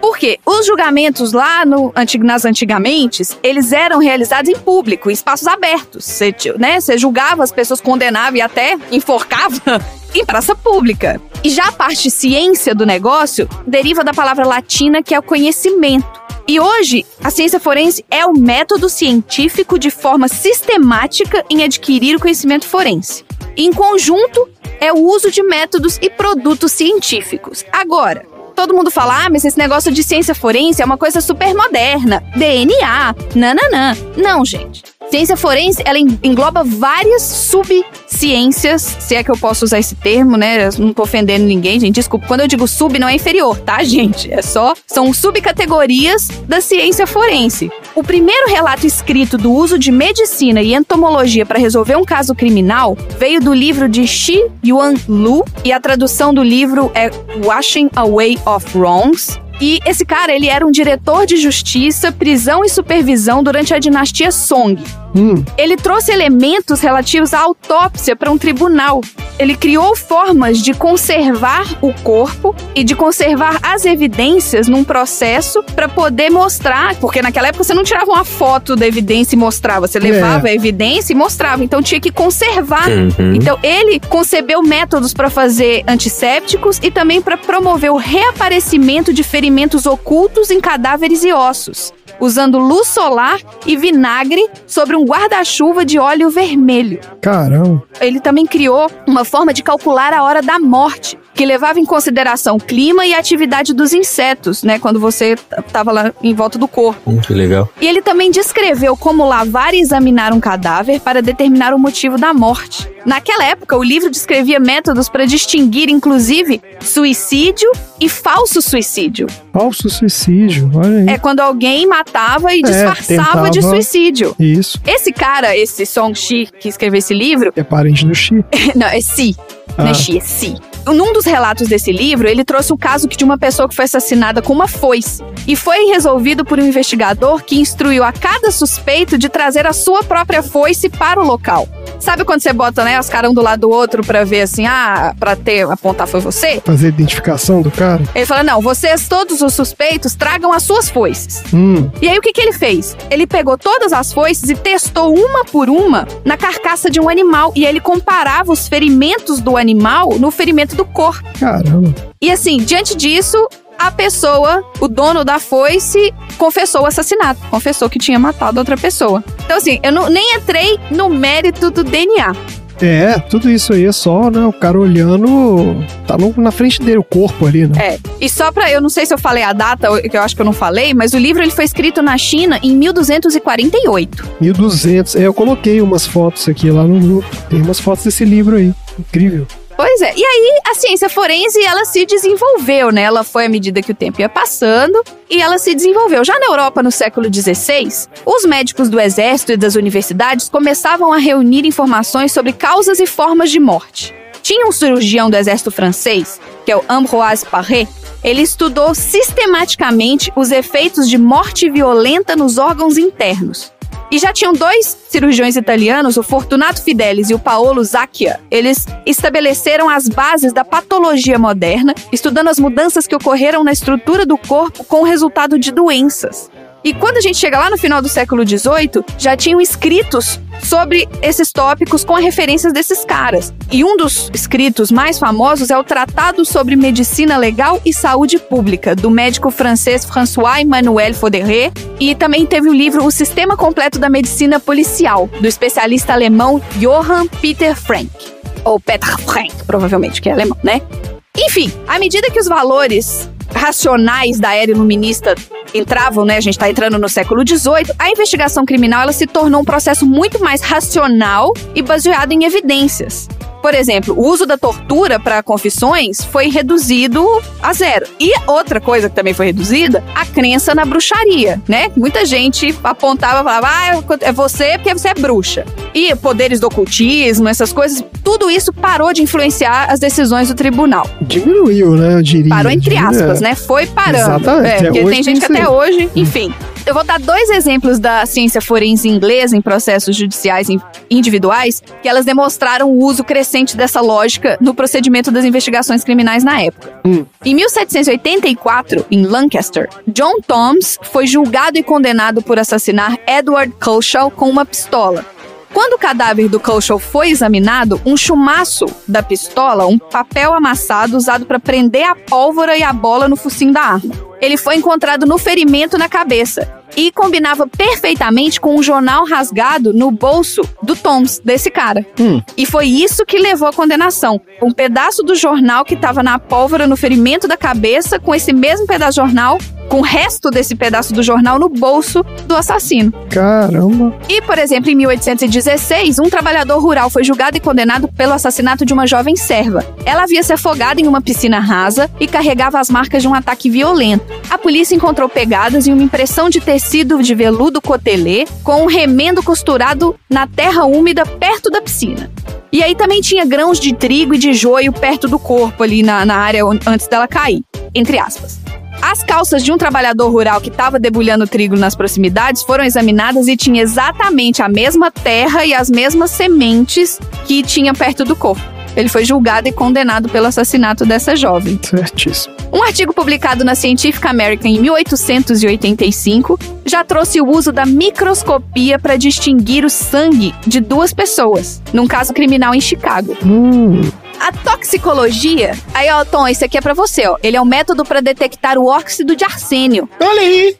Speaker 3: Por quê? Os julgamentos lá no, nas antigamente, eles eram realizados em público, em espaços abertos. Você, né, você julgava, as pessoas condenavam e até enforcava em praça pública. E já a parte ciência do negócio deriva da palavra latina que é o conhecimento. E hoje, a ciência forense é o método científico de forma sistemática em adquirir o conhecimento forense. Em conjunto, é o uso de métodos e produtos científicos. Agora, todo mundo fala, ah, mas esse negócio de ciência forense é uma coisa super moderna. DNA, nananã. Não, gente. Ciência forense, ela engloba várias subciências, se é que eu posso usar esse termo, né? Eu não tô ofendendo ninguém, gente. Desculpa, quando eu digo sub, não é inferior, tá, gente? É só. São subcategorias da ciência forense. O primeiro relato escrito do uso de medicina e entomologia para resolver um caso criminal veio do livro de Shi Yuan Lu, e a tradução do livro é Washing Away of Wrongs e esse cara, ele era um diretor de justiça, prisão e supervisão durante a dinastia Song.
Speaker 2: Hum.
Speaker 3: Ele trouxe elementos relativos à autópsia para um tribunal. Ele criou formas de conservar o corpo e de conservar as evidências num processo para poder mostrar, porque naquela época você não tirava uma foto da evidência e mostrava, você levava
Speaker 2: É.
Speaker 3: a evidência e mostrava, então tinha que conservar.
Speaker 4: Uhum.
Speaker 3: Então ele concebeu métodos para fazer antissépticos e também para promover o reaparecimento de ferimentos ocultos em cadáveres e ossos, usando luz solar e vinagre sobre um guarda-chuva de óleo vermelho.
Speaker 2: Caramba.
Speaker 3: Ele também criou uma forma de calcular a hora da morte, que levava em consideração o clima e a atividade dos insetos, né, quando você estava lá em volta do corpo.
Speaker 4: Hum, que legal.
Speaker 3: E ele também descreveu como lavar e examinar um cadáver para determinar o motivo da morte. Naquela época, o livro descrevia métodos para distinguir, inclusive, suicídio e falso suicídio.
Speaker 2: Falso suicídio, olha aí.
Speaker 3: É quando alguém matava e
Speaker 2: É,
Speaker 3: disfarçava de suicídio.
Speaker 2: Isso.
Speaker 3: Esse cara, esse Song Shi, que escreveu esse livro,
Speaker 2: É parente do Xi.
Speaker 3: não, é Si. Não
Speaker 2: Ah.
Speaker 3: é Xi, é Si. Num dos relatos desse livro, ele trouxe o caso de uma pessoa que foi assassinada com uma foice. E foi resolvido por um investigador que instruiu a cada suspeito de trazer a sua própria foice para o local. Sabe quando você bota, né, os caras um do lado do outro pra ver assim, ah, pra ter, apontar foi você?
Speaker 2: Fazer a identificação do cara.
Speaker 3: Ele fala, não, vocês, todos os suspeitos, tragam as suas foices.
Speaker 2: Hum.
Speaker 3: E aí o que, que ele fez? Ele pegou todas as foices e testou uma por uma na carcaça de um animal. E ele comparava os ferimentos do animal no ferimento do corpo.
Speaker 2: Caramba.
Speaker 3: E assim, diante disso, a pessoa, o dono da foice, confessou o assassinato. Confessou que tinha matado outra pessoa. Então assim, eu não, nem entrei no mérito do DNA.
Speaker 2: É, tudo isso aí é só, né? O cara olhando. Tá na frente dele, o corpo ali, né?
Speaker 3: É. E só pra. Eu não sei se eu falei a data, que eu acho que eu não falei, mas o livro ele foi escrito na China em 1248.
Speaker 2: 1200. É, eu coloquei umas fotos aqui lá no grupo. Tem umas fotos desse livro aí. Incrível.
Speaker 3: Pois é. E aí, a ciência forense, ela se desenvolveu, né? Ela foi à medida que o tempo ia passando e ela se desenvolveu. Já na Europa, no século XVI, os médicos do exército e das universidades começavam a reunir informações sobre causas e formas de morte. Tinha um cirurgião do exército francês, que é o Ambroise Paré, ele estudou sistematicamente os efeitos de morte violenta nos órgãos internos. E já tinham dois cirurgiões italianos, o Fortunato Fidelis e o Paolo Zacchia. Eles estabeleceram as bases da patologia moderna, estudando as mudanças que ocorreram na estrutura do corpo com o resultado de doenças. E quando a gente chega lá no final do século XVIII, já tinham escritos sobre esses tópicos com referências desses caras. E um dos escritos mais famosos é o Tratado sobre Medicina Legal e Saúde Pública, do médico francês François Emmanuel Foderet. E também teve o livro O Sistema Completo da Medicina Policial, do especialista alemão Johann Peter Frank. Ou Peter Frank, provavelmente, que é alemão, né? Enfim, à medida que os valores racionais da era iluminista entravam, né? A gente está entrando no século XVIII. A investigação criminal ela se tornou um processo muito mais racional e baseado em evidências. Por exemplo, o uso da tortura para confissões foi reduzido a zero. E outra coisa que também foi reduzida, a crença na bruxaria, né? Muita gente apontava falava, ah, é você porque você é bruxa. E poderes do ocultismo, essas coisas, tudo isso parou de influenciar as decisões do tribunal.
Speaker 2: Diminuiu, né? Eu diria.
Speaker 3: Parou entre
Speaker 2: Diminui-
Speaker 3: aspas, né? Foi parando.
Speaker 2: Exatamente.
Speaker 3: É, porque
Speaker 2: hoje
Speaker 3: tem gente que até hoje, enfim. Eu vou dar dois exemplos da ciência forense inglesa em processos judiciais in- individuais que elas demonstraram o uso crescente dessa lógica no procedimento das investigações criminais na época.
Speaker 2: Hum.
Speaker 3: Em 1784, em Lancaster, John Toms foi julgado e condenado por assassinar Edward Culshaw com uma pistola. Quando o cadáver do Culshaw foi examinado, um chumaço da pistola, um papel amassado usado para prender a pólvora e a bola no focinho da arma. Ele foi encontrado no ferimento na cabeça e combinava perfeitamente com um jornal rasgado no bolso do Toms, desse cara. E foi isso que levou à condenação. Um pedaço do jornal que estava na pólvora no ferimento da cabeça, com esse mesmo pedaço de jornal, com o resto desse pedaço do jornal no bolso do assassino.
Speaker 2: Caramba.
Speaker 3: E, por exemplo, em 1816, um trabalhador rural foi julgado e condenado pelo assassinato de uma jovem serva. Ela havia se afogado em uma piscina rasa e carregava as marcas de um ataque violento. A polícia encontrou pegadas em uma impressão de tecido de veludo cotelê com um remendo costurado na terra úmida perto da piscina. E aí também tinha grãos de trigo e de joio perto do corpo ali na, na área antes dela cair, entre aspas. As calças de um trabalhador rural que estava debulhando trigo nas proximidades foram examinadas e tinha exatamente a mesma terra e as mesmas sementes que tinha perto do corpo. Ele foi julgado e condenado pelo assassinato dessa jovem.
Speaker 2: Certíssimo.
Speaker 3: Um artigo publicado na Scientific American em 1885 já trouxe o uso da microscopia para distinguir o sangue de duas pessoas, num caso criminal em Chicago.
Speaker 2: Hum.
Speaker 3: A toxicologia, aí ó, Tom, esse aqui é pra você, ó. Ele é um método para detectar o óxido de arsênio.
Speaker 1: Olha aí!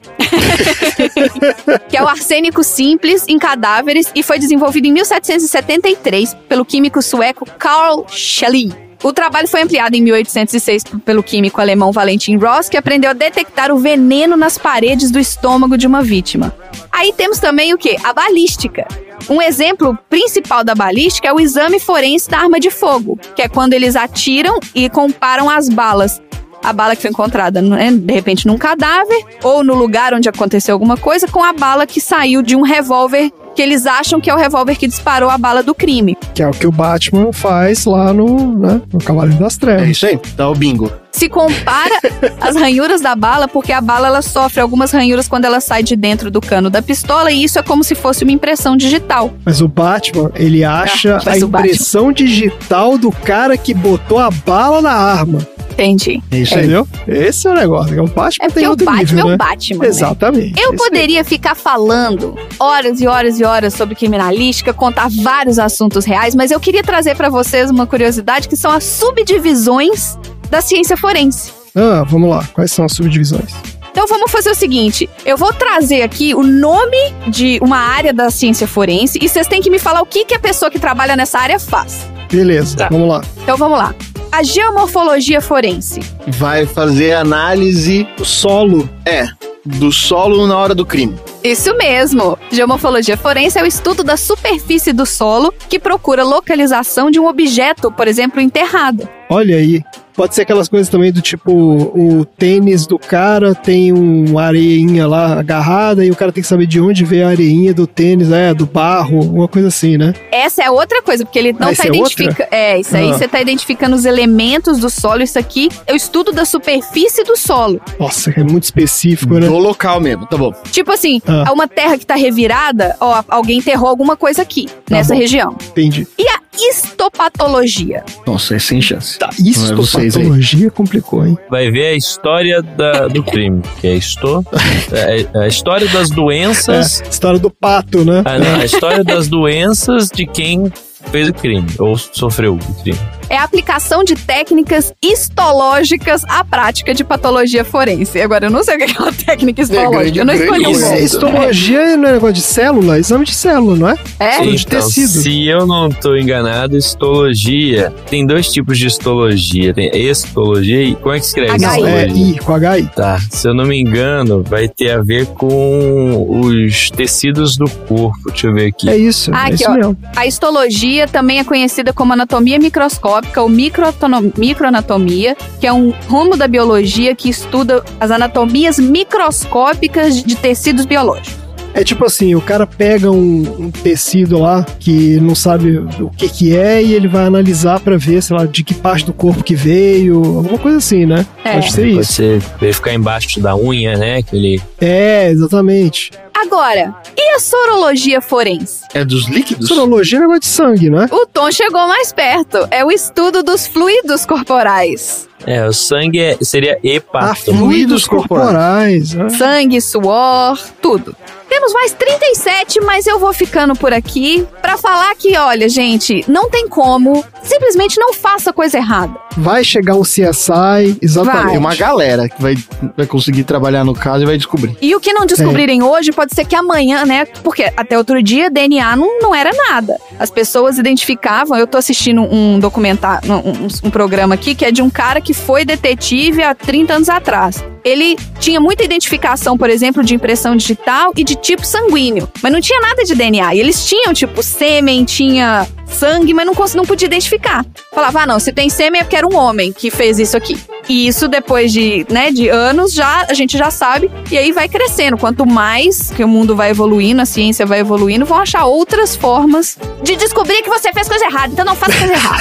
Speaker 3: que é o arsênico simples em cadáveres e foi desenvolvido em 1773 pelo químico sueco Carl Schally. O trabalho foi ampliado em 1806 pelo químico alemão Valentin Ross, que aprendeu a detectar o veneno nas paredes do estômago de uma vítima. Aí temos também o que? A balística. Um exemplo principal da balística é o exame forense da arma de fogo, que é quando eles atiram e comparam as balas a bala que foi encontrada, né, de repente, num cadáver ou no lugar onde aconteceu alguma coisa, com a bala que saiu de um revólver que eles acham que é o revólver que disparou a bala do crime.
Speaker 2: Que é o que o Batman faz lá no, né, no Cavaleiro das Trevas.
Speaker 1: É isso aí, tá o bingo.
Speaker 3: Se compara as ranhuras da bala, porque a bala ela sofre algumas ranhuras quando ela sai de dentro do cano da pistola, e isso é como se fosse uma impressão digital.
Speaker 2: Mas o Batman, ele acha
Speaker 3: Ah,
Speaker 2: a
Speaker 3: o Batman.
Speaker 2: impressão digital do cara que botou a bala na arma.
Speaker 3: Entendi.
Speaker 1: É isso aí.
Speaker 2: Entendeu? Esse é o negócio. O Batman
Speaker 3: É porque
Speaker 2: tem
Speaker 3: o
Speaker 2: outro
Speaker 3: Batman
Speaker 2: nível,
Speaker 3: é
Speaker 2: né?
Speaker 3: o Batman. né?
Speaker 2: Exatamente.
Speaker 3: Eu poderia ficar falando horas e horas e horas sobre criminalística, contar vários assuntos reais, mas eu queria trazer pra vocês uma curiosidade que são as subdivisões da ciência forense.
Speaker 2: Ah, vamos lá. Quais são as subdivisões?
Speaker 3: Então vamos fazer o seguinte: eu vou trazer aqui o nome de uma área da ciência forense e vocês têm que me falar o que, que a pessoa que trabalha nessa área faz.
Speaker 2: Beleza,
Speaker 4: Tá.
Speaker 2: vamos lá.
Speaker 3: Então vamos lá. A geomorfologia forense.
Speaker 1: Vai fazer análise
Speaker 2: O solo.
Speaker 1: é do solo na hora do crime.
Speaker 3: Isso mesmo! Geomorfologia forense é o estudo da superfície do solo que procura localização de um objeto, por exemplo, enterrado.
Speaker 2: Olha aí. Pode ser aquelas coisas também do tipo, o tênis do cara tem uma areinha lá agarrada e o cara tem que saber de onde veio a areinha do tênis, é, do barro, uma coisa assim, né?
Speaker 3: Essa é outra coisa, porque ele não
Speaker 2: Ah,
Speaker 3: está
Speaker 2: essa é
Speaker 3: identificando. É, isso aí
Speaker 2: Ah.
Speaker 3: você está identificando os elementos do solo. Isso aqui é o estudo da superfície do solo.
Speaker 2: Nossa, é muito específico, né?
Speaker 1: Do local mesmo, tá bom.
Speaker 3: Tipo assim,
Speaker 2: Ah.
Speaker 3: é uma terra que está revirada, ó, alguém enterrou alguma coisa aqui, nessa
Speaker 2: Tá bom.
Speaker 3: região.
Speaker 2: Entendi.
Speaker 3: E a histopatologia?
Speaker 1: Nossa, é sem chance.
Speaker 2: Tá,
Speaker 1: é
Speaker 2: histopatologia complicou, hein?
Speaker 4: Vai ver a história da- do crime, que é isto, é a história das doenças,
Speaker 2: É, história do pato, né?
Speaker 4: ah, não, a história das doenças de quem fez o crime ou sofreu o crime.
Speaker 3: É a aplicação de técnicas histológicas à prática de patologia forense. Agora, eu não sei o que é uma técnica histológica. Eu não escolhi um nome.
Speaker 2: É, histologia não é negócio de célula? Exame de célula, não é?
Speaker 3: É?
Speaker 2: De
Speaker 4: Então,
Speaker 2: tecido.
Speaker 4: se eu não estou enganado, histologia. Tem dois tipos de histologia. Tem histologia e como é que escreve
Speaker 3: HI.
Speaker 2: Não, é? I, com HI.
Speaker 4: Tá, se eu não me engano, vai ter a ver com os tecidos do corpo. Deixa eu ver aqui.
Speaker 2: É isso,
Speaker 3: Ah,
Speaker 2: é
Speaker 3: aqui,
Speaker 2: isso
Speaker 3: ó.
Speaker 2: mesmo.
Speaker 3: A histologia também é conhecida como anatomia microscópica ou microatono- microanatomia, que é um rumo da biologia que estuda as anatomias microscópicas de tecidos biológicos.
Speaker 2: É tipo assim, o cara pega um, um tecido lá que não sabe o que que é e ele vai analisar pra ver, sei lá, de que parte do corpo que veio, alguma coisa assim, né?
Speaker 3: É.
Speaker 2: Pode ser
Speaker 4: Pode
Speaker 2: isso.
Speaker 4: ser verificar embaixo da unha, né? Aquele.
Speaker 2: É, exatamente.
Speaker 3: Agora, e a sorologia forense?
Speaker 1: É dos líquidos?
Speaker 2: Sorologia é negócio de sangue, não é?
Speaker 3: O Tom chegou mais perto. É o estudo dos fluidos corporais.
Speaker 4: É, o sangue é- seria
Speaker 2: Ah,
Speaker 4: hepato.
Speaker 2: fluidos corporais. né?
Speaker 3: Sangue, suor, tudo. Temos mais 37, mas eu vou ficando por aqui pra falar que, olha, gente, não tem como. Simplesmente não faça coisa errada.
Speaker 2: Vai chegar um CSI, exatamente.
Speaker 3: Vai.
Speaker 1: Tem uma galera que vai, vai conseguir trabalhar no caso e vai descobrir.
Speaker 3: E o que não descobrirem hoje pode ser que amanhã, né? Porque até outro dia DNA não, não era nada. As pessoas identificavam. Eu tô assistindo um documentário, um, um programa aqui que é de um cara que foi detetive há 30 anos atrás. Ele tinha muita identificação, por exemplo, de impressão digital e de tipo sanguíneo, mas não tinha nada de DNA. E eles tinham, tipo, sêmen, tinha sangue, mas não, não podia identificar. Falava, ah, não, se tem sêmen é porque era um homem que fez isso aqui. E isso depois de, né, de anos já a gente já sabe e aí vai crescendo. Quanto mais que o mundo vai evoluindo, a ciência vai evoluindo, vão achar outras formas de descobrir que você fez coisa errada. Então não faça coisa errada.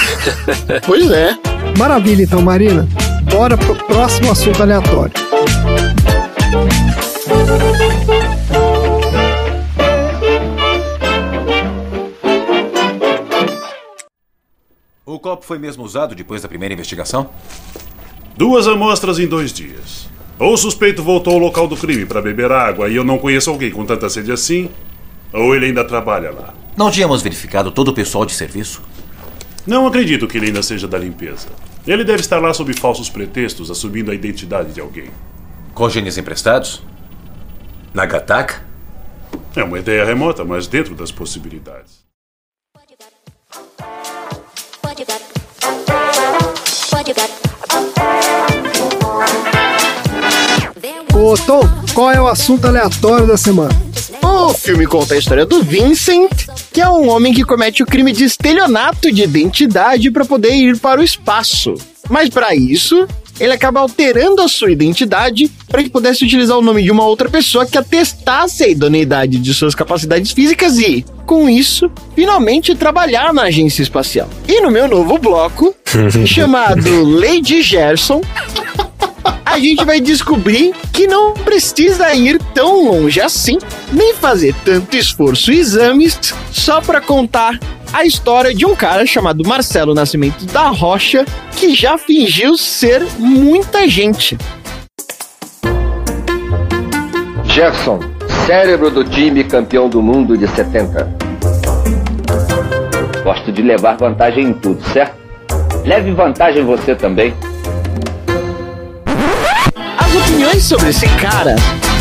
Speaker 1: Pois é.
Speaker 2: Maravilha, então, Marina. Bora pro próximo assunto aleatório.
Speaker 9: O copo foi mesmo usado depois da primeira investigação?
Speaker 10: Duas amostras em dois dias. Ou o suspeito voltou ao local do crime para beber água e eu não conheço alguém com tanta sede assim, ou ele ainda trabalha lá.
Speaker 9: Não tínhamos verificado todo o pessoal de serviço?
Speaker 10: Não acredito que ele ainda seja da limpeza. Ele deve estar lá sob falsos pretextos, assumindo a identidade de alguém.
Speaker 9: Côngenes emprestados? Nagataka?
Speaker 10: É uma ideia remota, mas dentro das possibilidades.
Speaker 2: Ô, Tom, qual é o assunto aleatório da semana?
Speaker 1: O filme conta a história do Vincent, que é um homem que comete o crime de estelionato de identidade para poder ir para o espaço. Mas para isso, ele acaba alterando a sua identidade para que pudesse utilizar o nome de uma outra pessoa que atestasse a idoneidade de suas capacidades físicas e, com isso, finalmente trabalhar na agência espacial. E no meu novo bloco, chamado Lady Gerson, a gente vai descobrir que não precisa ir tão longe assim, nem fazer tanto esforço e exames só para contar a história de um cara chamado Marcelo Nascimento da Rocha, que já fingiu ser muita gente.
Speaker 11: Gerson, cérebro do time campeão do mundo de 70. Gosto de levar vantagem em tudo, certo? Leve vantagem você também.
Speaker 1: As opiniões sobre esse cara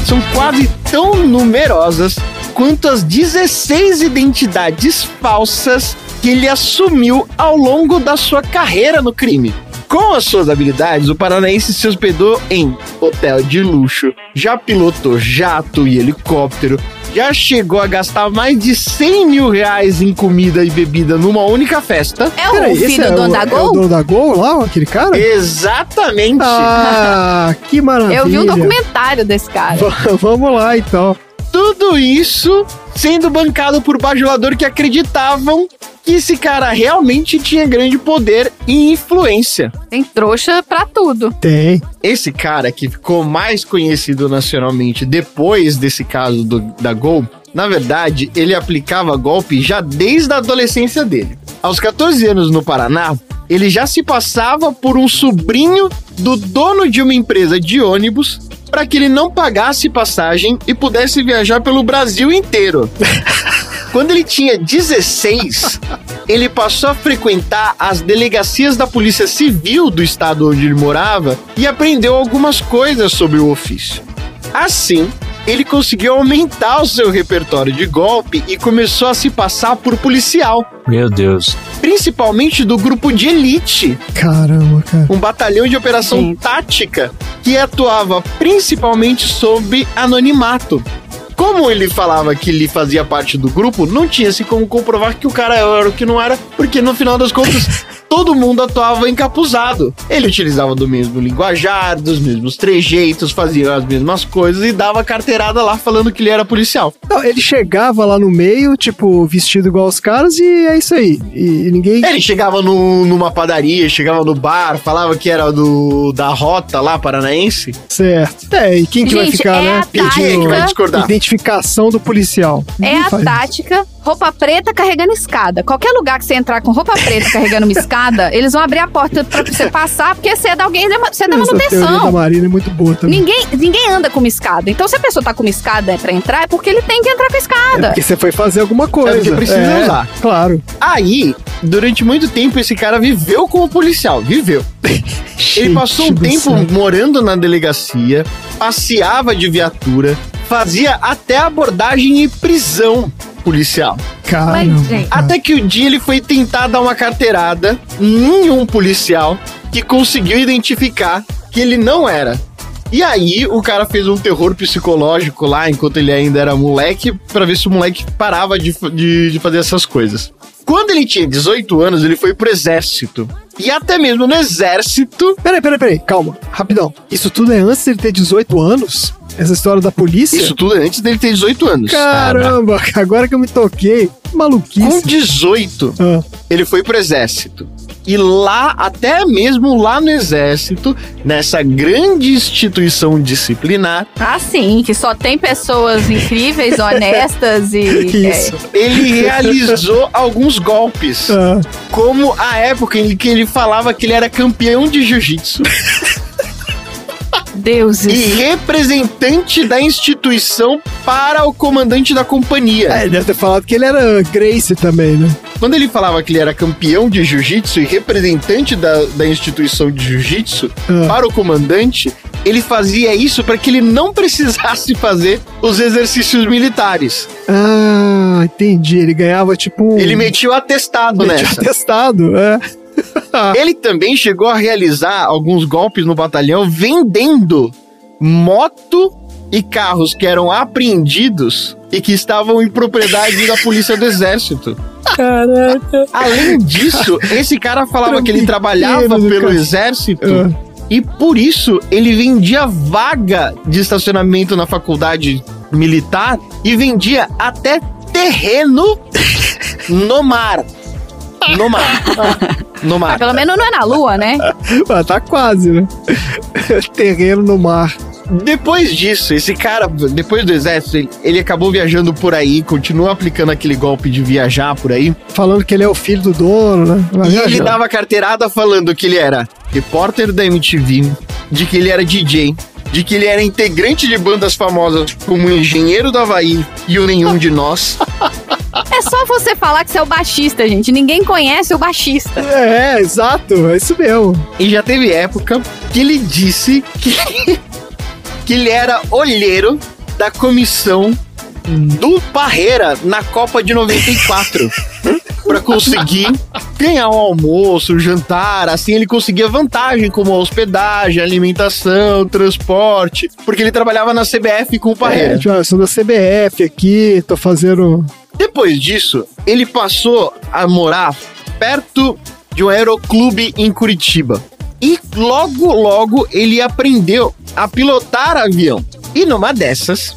Speaker 1: são quase tão numerosas quanto as 16 identidades falsas que ele assumiu ao longo da sua carreira no crime. Com as suas habilidades, o paranaense se hospedou em hotel de luxo, já pilotou jato e helicóptero, já chegou a gastar mais de 100 mil reais em comida e bebida numa única festa.
Speaker 3: É o
Speaker 2: Peraí, esse
Speaker 3: filho
Speaker 2: é
Speaker 3: do dono
Speaker 2: o,
Speaker 3: da
Speaker 2: É o
Speaker 3: Gol?
Speaker 2: dono da Gol lá, aquele cara?
Speaker 1: Exatamente!
Speaker 2: Ah, que maravilha.
Speaker 3: Eu vi um documentário desse cara.
Speaker 2: Va- Vamos lá, então.
Speaker 1: Tudo isso sendo bancado por bajulador que acreditavam que esse cara realmente tinha grande poder e influência.
Speaker 3: Tem trouxa pra tudo.
Speaker 2: Tem.
Speaker 1: Esse cara que ficou mais conhecido nacionalmente depois desse caso do- da Gol, na verdade, ele aplicava golpe já desde a adolescência dele. Aos 14 anos no Paraná, ele já se passava por um sobrinho do dono de uma empresa de ônibus para que ele não pagasse passagem e pudesse viajar pelo Brasil inteiro. Quando ele tinha 16, ele passou a frequentar as delegacias da Polícia Civil do estado onde ele morava e aprendeu algumas coisas sobre o ofício. Assim, ele conseguiu aumentar o seu repertório de golpe e começou a se passar por policial,
Speaker 4: Meu Deus.
Speaker 1: principalmente do grupo de elite,
Speaker 2: Caramba, cara.
Speaker 1: um batalhão de operação tática que atuava principalmente sob anonimato. Como ele falava que ele fazia parte do grupo, não tinha-se como comprovar que o cara era o que não era, porque no final das contas todo mundo atuava encapuzado. Ele utilizava do mesmo linguajar, dos mesmos trejeitos, fazia as mesmas coisas e dava carteirada lá falando que ele era policial.
Speaker 2: Não, ele chegava lá no meio, tipo, vestido igual os caras, e é isso aí. E, e ninguém.
Speaker 1: Ele chegava no- numa padaria, chegava no bar, falava que era do da rota lá paranaense.
Speaker 2: Certo. É, e quem que vai
Speaker 3: Gente,
Speaker 2: ficar,
Speaker 3: é
Speaker 2: né?
Speaker 3: a tática-
Speaker 1: Quem que vai discordar?
Speaker 2: Identificação do policial.
Speaker 3: É
Speaker 2: Ninguém
Speaker 3: a
Speaker 2: faz
Speaker 3: tática roupa preta carregando escada. Qualquer lugar que você entrar com roupa preta carregando uma escada, eles vão abrir a porta pra você passar, porque você é da alguém, você é da
Speaker 2: Essa teoria da. Marina é muito boa também.
Speaker 3: Ninguém, ninguém anda com uma escada. Então, se a pessoa tá com uma escada pra entrar, é porque ele tem que entrar com a escada.
Speaker 2: Porque você foi fazer alguma coisa.
Speaker 1: É precisa
Speaker 2: É,
Speaker 1: usar.
Speaker 2: Claro.
Speaker 1: Aí, durante muito tempo, esse cara viveu como policial. Viveu. Ele passou um tempo morando na delegacia, passeava de viatura, fazia até abordagem e prisão policial.
Speaker 2: Caramba.
Speaker 1: Até que o dia ele foi tentar dar uma carteirada em um policial que conseguiu identificar que ele não era. E aí o cara fez um terror psicológico lá enquanto ele ainda era moleque pra ver se o moleque parava de, de, de fazer essas coisas. Quando ele tinha 18 anos, ele foi pro exército. E até mesmo no exército.
Speaker 2: Peraí, peraí, peraí, calma, rapidão. Isso tudo é antes dele ter 18 anos? Essa história da polícia?
Speaker 1: Isso tudo é antes dele ter 18 anos.
Speaker 2: Caramba, agora que eu me toquei. Maluquice.
Speaker 1: Com 18,
Speaker 2: Ah.
Speaker 1: ele foi pro exército. E lá, até mesmo lá no exército, nessa grande instituição disciplinar,
Speaker 3: Ah, sim, que só tem pessoas incríveis, honestas e.
Speaker 2: Isso.
Speaker 1: ele realizou alguns golpes.
Speaker 2: Ah.
Speaker 1: Como a época em que ele falava que ele era campeão de jiu-jitsu
Speaker 3: Deuses.
Speaker 1: e representante da instituição para o comandante da companhia.
Speaker 2: É, ele deve ter falado que ele era Grace também, né?
Speaker 1: Quando ele falava que ele era campeão de jiu-jitsu e representante da, da instituição de jiu-jitsu
Speaker 2: Ah.
Speaker 1: para o comandante, ele fazia isso para que ele não precisasse fazer os exercícios militares.
Speaker 2: Ah, entendi. Ele ganhava tipo um.
Speaker 1: Ele metia o atestado
Speaker 2: metia
Speaker 1: nessa.
Speaker 2: atestado, é.
Speaker 1: Ele também chegou a realizar alguns golpes no batalhão vendendo moto e carros que eram apreendidos e que estavam em propriedade da polícia do exército.
Speaker 2: Caraca.
Speaker 1: Além disso, esse cara falava que ele trabalhava
Speaker 2: do
Speaker 1: pelo
Speaker 2: cara.
Speaker 1: exército
Speaker 2: Ah.
Speaker 1: e por isso ele vendia vaga de estacionamento na faculdade militar e vendia até terreno no mar. No mar. No
Speaker 3: Ah,
Speaker 1: mar.
Speaker 3: pelo menos não é na lua, né?
Speaker 2: Ah, tá quase, né? Terreno no mar.
Speaker 1: Depois disso, esse cara, depois do exército, ele, ele acabou viajando por aí, continua aplicando aquele golpe de viajar por aí.
Speaker 2: Falando que ele é o filho do dono, né? Vai
Speaker 1: E ele dava carteirada falando que ele era repórter da MTV, de que ele era DJ, de que ele era integrante de bandas famosas como o Engenheiro do Havaí e o Nenhum de Nós.
Speaker 3: É só você falar que você é o baixista, gente. Ninguém conhece o baixista.
Speaker 2: É, exato, é isso mesmo.
Speaker 1: E já teve época que ele disse que, que ele era olheiro da comissão do Parreira na Copa de 94. Pra conseguir ganhar um almoço, um jantar, assim ele conseguia vantagem como hospedagem, alimentação, transporte, porque ele trabalhava na CBF com o
Speaker 2: É,
Speaker 1: Parreira.
Speaker 2: tipo, eu sou da CBF aqui, tô fazendo.
Speaker 1: Depois disso, ele passou a morar perto de um aeroclube em Curitiba. E logo, logo ele aprendeu a pilotar avião. E numa dessas,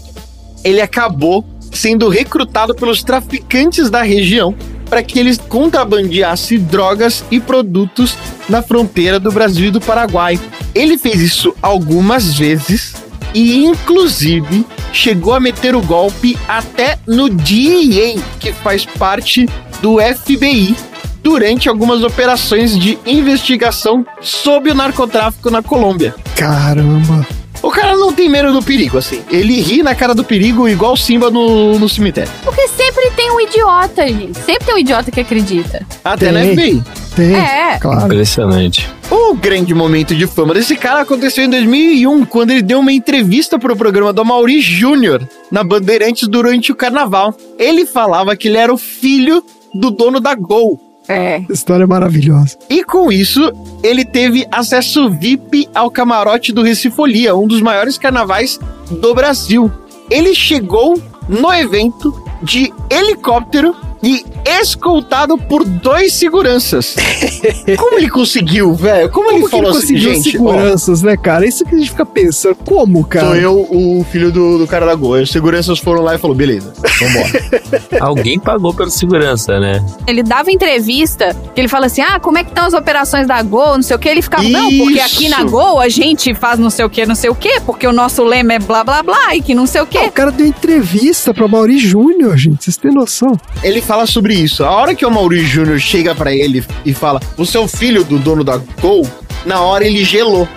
Speaker 1: ele acabou sendo recrutado pelos traficantes da região para que eles contrabandeassem drogas e produtos na fronteira do Brasil e do Paraguai. Ele fez isso algumas vezes e, inclusive, chegou a meter o golpe até no DEA, que faz parte do FBI, durante algumas operações de investigação sobre o narcotráfico na Colômbia.
Speaker 2: Caramba.
Speaker 1: O cara não tem medo do perigo, assim. Ele ri na cara do perigo igual Simba no, no cemitério.
Speaker 3: Porque sempre tem um idiota, gente. Sempre tem um idiota que acredita.
Speaker 1: Até
Speaker 2: Tem.
Speaker 1: na FBI.
Speaker 2: Tem.
Speaker 3: É.
Speaker 2: Claro.
Speaker 4: Impressionante.
Speaker 1: O grande momento de fama desse cara aconteceu em 2001, quando ele deu uma entrevista pro programa do Mauri Júnior na Bandeirantes durante o carnaval. Ele falava que ele era o filho do dono da Gol.
Speaker 3: É.
Speaker 2: História maravilhosa.
Speaker 1: E com isso, ele teve acesso VIP ao camarote do Recifolia, um dos maiores carnavais do Brasil. Ele chegou no evento de helicóptero e escoltado por dois seguranças. Como ele conseguiu, velho? Como, ele
Speaker 2: Como que ele
Speaker 1: falou assim,
Speaker 2: conseguiu
Speaker 1: gente? ó,
Speaker 2: seguranças, né, cara? Isso que a gente fica pensando. Como, cara?
Speaker 1: Sou eu, o filho do, do cara da Gol. Os seguranças foram lá e falou: beleza, vambora.
Speaker 4: Alguém pagou pela segurança, né?
Speaker 3: Ele dava entrevista, que ele fala assim: ah, como é que estão as operações da Gol, não sei o que. Ele ficava, não, porque aqui na
Speaker 1: Isso.
Speaker 3: Gol a gente faz não sei o que, não sei o que, porque o nosso lema é blá blá blá e que não sei o
Speaker 2: Ah,
Speaker 3: que.
Speaker 2: o cara deu entrevista pra Mauri Júnior, gente. Vocês têm noção?
Speaker 1: ele fala sobre isso. A hora que o Maurício Júnior chega pra ele e fala: Você é o filho do dono da Gol? Na hora ele gelou.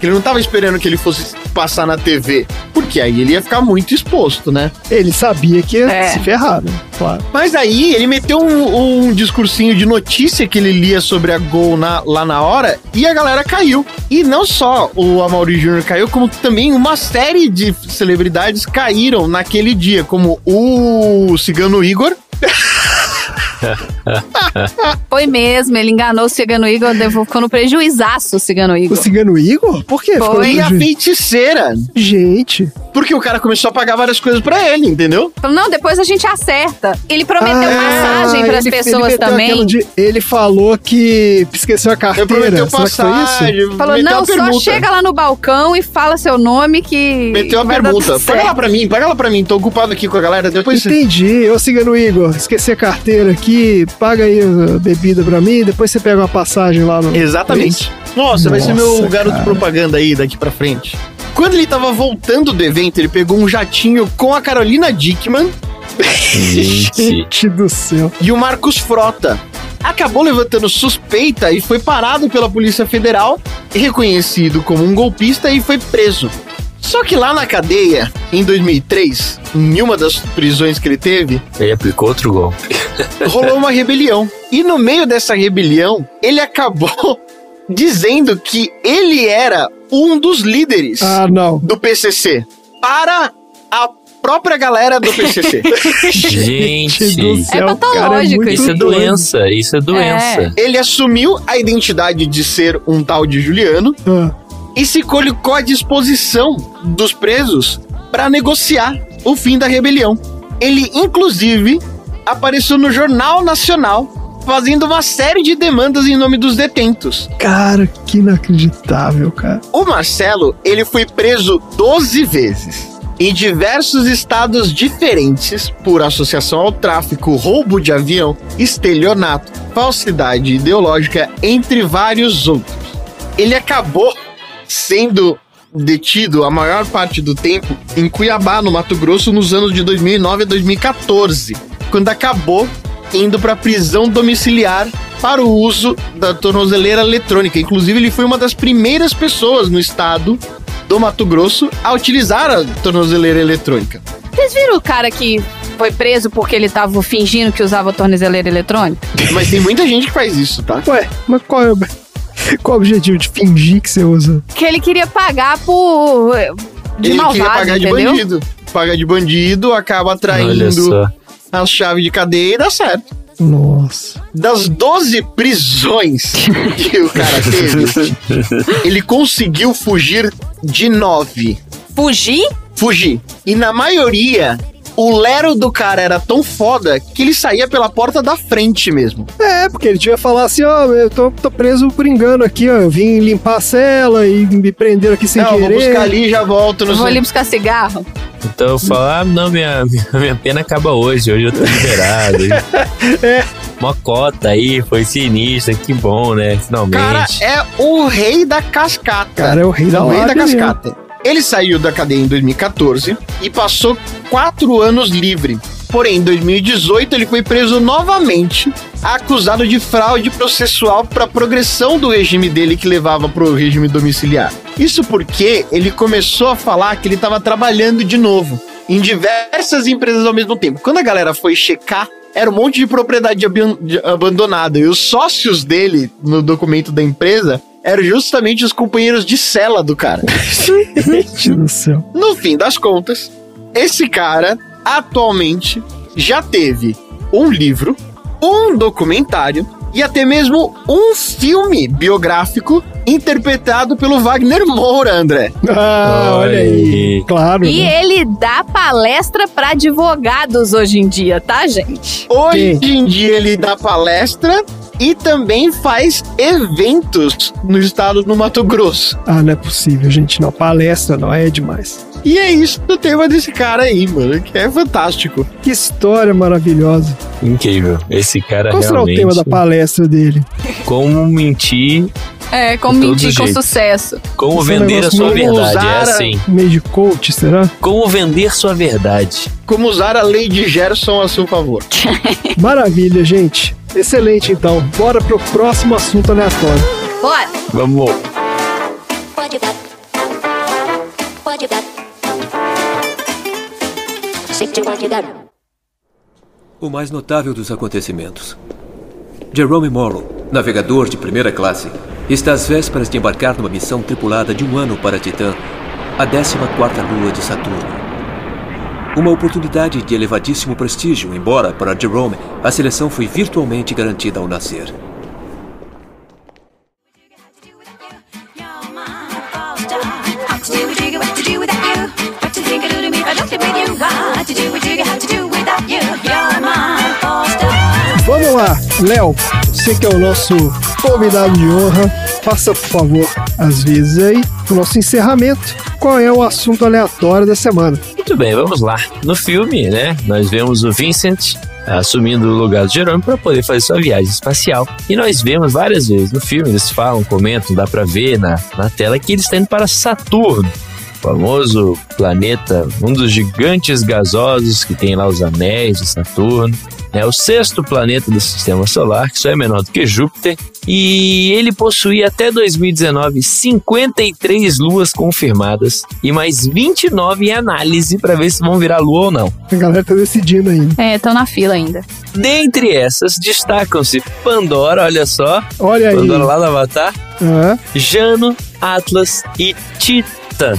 Speaker 1: Ele não tava esperando que ele fosse passar na TV. Porque aí ele ia ficar muito exposto, né?
Speaker 2: Ele sabia que ia
Speaker 3: É.
Speaker 2: se ferrar, né? Claro.
Speaker 1: Mas aí ele meteu um, um discursinho de notícia que ele lia sobre a Gol na- lá na hora e a galera caiu. E não só o Amaury Júnior caiu, como também uma série de celebridades caíram naquele dia, como o Cigano Igor ah,
Speaker 3: Foi mesmo, ele enganou o Cigano Igor, ficou no prejuizaço o Cigano
Speaker 2: O
Speaker 3: Igor.
Speaker 2: Cigano Igor? Por quê? Ficou
Speaker 3: Foi
Speaker 1: a feiticeira.
Speaker 2: Gente.
Speaker 1: Porque o cara começou a pagar várias coisas pra ele, entendeu?
Speaker 3: Falou, não, depois a gente acerta. Ele prometeu passagem pras
Speaker 2: Ah, ele-
Speaker 3: pessoas
Speaker 2: ele
Speaker 3: também.
Speaker 2: de- ele falou que esqueceu a
Speaker 1: Ele
Speaker 2: carteira.
Speaker 1: prometeu
Speaker 2: foi isso?
Speaker 1: passagem,
Speaker 3: Falou, não, só chega lá no balcão e fala seu nome que.
Speaker 1: Meteu a permuta.
Speaker 3: tudo
Speaker 1: Paga lá pra mim, paga lá pra mim. Tô ocupado aqui com a galera. Depois.
Speaker 2: Entendi. Ô, Cigano Igor, esqueci a carteira aqui, paga aí bebida pra mim, depois você pega uma passagem lá no...
Speaker 1: Exatamente. Nossa, vai ser meu
Speaker 2: Nossa,
Speaker 1: garoto
Speaker 2: cara.
Speaker 1: propaganda aí daqui pra frente. Quando ele tava voltando do evento, ele pegou um jatinho com a Carolina Dickman.
Speaker 4: Gente
Speaker 2: do céu.
Speaker 1: e o Marcos Frota. Acabou levantando suspeita e foi parado pela Polícia Federal, reconhecido como um golpista e foi preso. Só que lá na cadeia, em 2003, em uma das prisões que ele teve,
Speaker 4: Ele aplicou outro gol.
Speaker 1: rolou uma rebelião. E no meio dessa rebelião, ele acabou dizendo que ele era um dos líderes
Speaker 2: Ah, não.
Speaker 1: do PCC para a própria galera do PCC.
Speaker 4: Gente.
Speaker 2: do
Speaker 3: É
Speaker 2: céu,
Speaker 3: patológico
Speaker 2: cara, é
Speaker 4: Isso é
Speaker 2: doido.
Speaker 4: doença, isso é doença.
Speaker 1: ele assumiu a identidade de ser um tal de Juliano
Speaker 2: Ah,
Speaker 1: e se colocou à disposição dos presos para negociar o fim da rebelião. Ele, inclusive, apareceu no Jornal Nacional fazendo uma série de demandas em nome dos detentos.
Speaker 2: cara, que inacreditável, cara.
Speaker 1: O Marcelo, ele foi preso 12 vezes em diversos estados diferentes por associação ao tráfico, roubo de avião, estelionato, falsidade ideológica, entre vários outros. Ele acabou sendo detido a maior parte do tempo em Cuiabá, no Mato Grosso, nos anos de 2009 a 2014, quando acabou indo para prisão domiciliar para o uso da tornozeleira eletrônica. Inclusive, ele foi uma das primeiras pessoas no estado do Mato Grosso a utilizar a tornozeleira eletrônica.
Speaker 3: Vocês viram o cara que foi preso porque ele tava fingindo que usava tornozeleira eletrônica?
Speaker 1: Mas tem muita gente que faz isso, tá?
Speaker 2: Ué, mas qual é o, qual o objetivo de fingir que você usa?
Speaker 3: Que ele queria pagar por. de
Speaker 1: ele
Speaker 3: malvado,
Speaker 1: queria pagar de
Speaker 3: entendeu?
Speaker 1: bandido. Paga de bandido, acaba atraindo
Speaker 4: só.
Speaker 1: as chaves de cadeia e dá certo.
Speaker 2: Nossa.
Speaker 1: Das 12 prisões que o cara teve, ele conseguiu fugir de 9.
Speaker 3: Fugir?
Speaker 1: Fugir. E na maioria, o lero do cara era tão foda que ele saía pela porta da frente mesmo.
Speaker 2: É, porque ele devia falar assim, ó, eu tô, tô preso por engano aqui, ó. Eu vim limpar a cela e me prenderam aqui sem
Speaker 1: Não,
Speaker 2: querer.
Speaker 1: vou buscar ali e já volto. Não
Speaker 3: Vou ali buscar cigarro?
Speaker 4: Então eu falo, ah, não, minha, minha, minha pena acaba hoje, hoje eu tô liberado.
Speaker 2: É.
Speaker 4: Uma cota aí, foi sinistra, que bom, né? Finalmente.
Speaker 1: Cara, é o rei da cascata.
Speaker 2: Cara, é o rei da
Speaker 1: o rei da cascata. Ele saiu da cadeia em 2014 e passou quatro anos livre. Porém, em 2018 ele foi preso novamente, acusado de fraude processual para progressão do regime dele que levava para o regime domiciliar. Isso porque ele começou a falar que ele estava trabalhando de novo em diversas empresas ao mesmo tempo. Quando a galera foi checar, era um monte de propriedade de- abandonada e os sócios dele no documento da empresa eram justamente os companheiros de cela do cara.
Speaker 2: Gente do céu.
Speaker 1: No fim das contas, esse cara atualmente já teve um livro, um documentário e até mesmo um filme biográfico interpretado pelo Wagner Moura, André.
Speaker 2: Ah, olha aí. Claro.
Speaker 3: E
Speaker 2: né?
Speaker 3: ele dá palestra pra advogados hoje em dia, tá, gente?
Speaker 1: Hoje em dia ele dá palestra e também faz eventos no estado do Mato Grosso.
Speaker 2: Ah, não é possível, gente. Não, palestra não, é demais.
Speaker 1: E é isso o tema desse cara aí, mano, que é fantástico.
Speaker 2: Que história maravilhosa.
Speaker 4: Incrível. Esse cara
Speaker 2: Qual será o tema da palestra dele?
Speaker 4: Como mentir,
Speaker 3: É, como mentir com
Speaker 4: jeito.
Speaker 3: sucesso.
Speaker 4: como
Speaker 2: Esse é
Speaker 4: vender a sua verdade. É
Speaker 1: a-
Speaker 4: assim.
Speaker 2: Meio de coach, será?
Speaker 4: Como vender sua verdade.
Speaker 1: Como usar a lei de Gerson a seu favor.
Speaker 2: Maravilha, gente. Excelente, então. Bora pro próximo assunto aleatório.
Speaker 3: Bora!
Speaker 4: Vamos.
Speaker 6: What you got? What
Speaker 8: O mais notável dos acontecimentos. Jerome Morrow, navegador de primeira classe, está às vésperas de embarcar numa missão tripulada de um ano para Titã, a 14ª lua de Saturno. Uma oportunidade de elevadíssimo prestígio, embora, para Jerome, a seleção foi virtualmente garantida ao nascer.
Speaker 2: Vamos lá, Léo. Você que é o nosso convidado de honra, faça, por favor, às vezes aí, o nosso encerramento. Qual é o assunto aleatório da semana?
Speaker 4: Muito bem, vamos lá. No filme, né, nós vemos o Vincent assumindo o lugar do Jerome para poder fazer sua viagem espacial. E nós vemos várias vezes no filme, eles falam, comentam, dá para ver na, na tela que ele está indo para Saturno, famoso planeta, um dos gigantes gasosos que tem lá os anéis de Saturno. É o sexto planeta do sistema solar, que só é menor do que Júpiter. E ele possuía até 2019 53 luas confirmadas e mais 29 em análise para ver se vão virar lua ou não.
Speaker 2: A galera tá decidindo ainda.
Speaker 3: É, estão na fila ainda.
Speaker 4: Dentre essas, destacam-se Pandora, olha só.
Speaker 2: Olha aí.
Speaker 4: Pandora lá do Avatar.
Speaker 2: Ah,
Speaker 4: Jano, Atlas e Titã.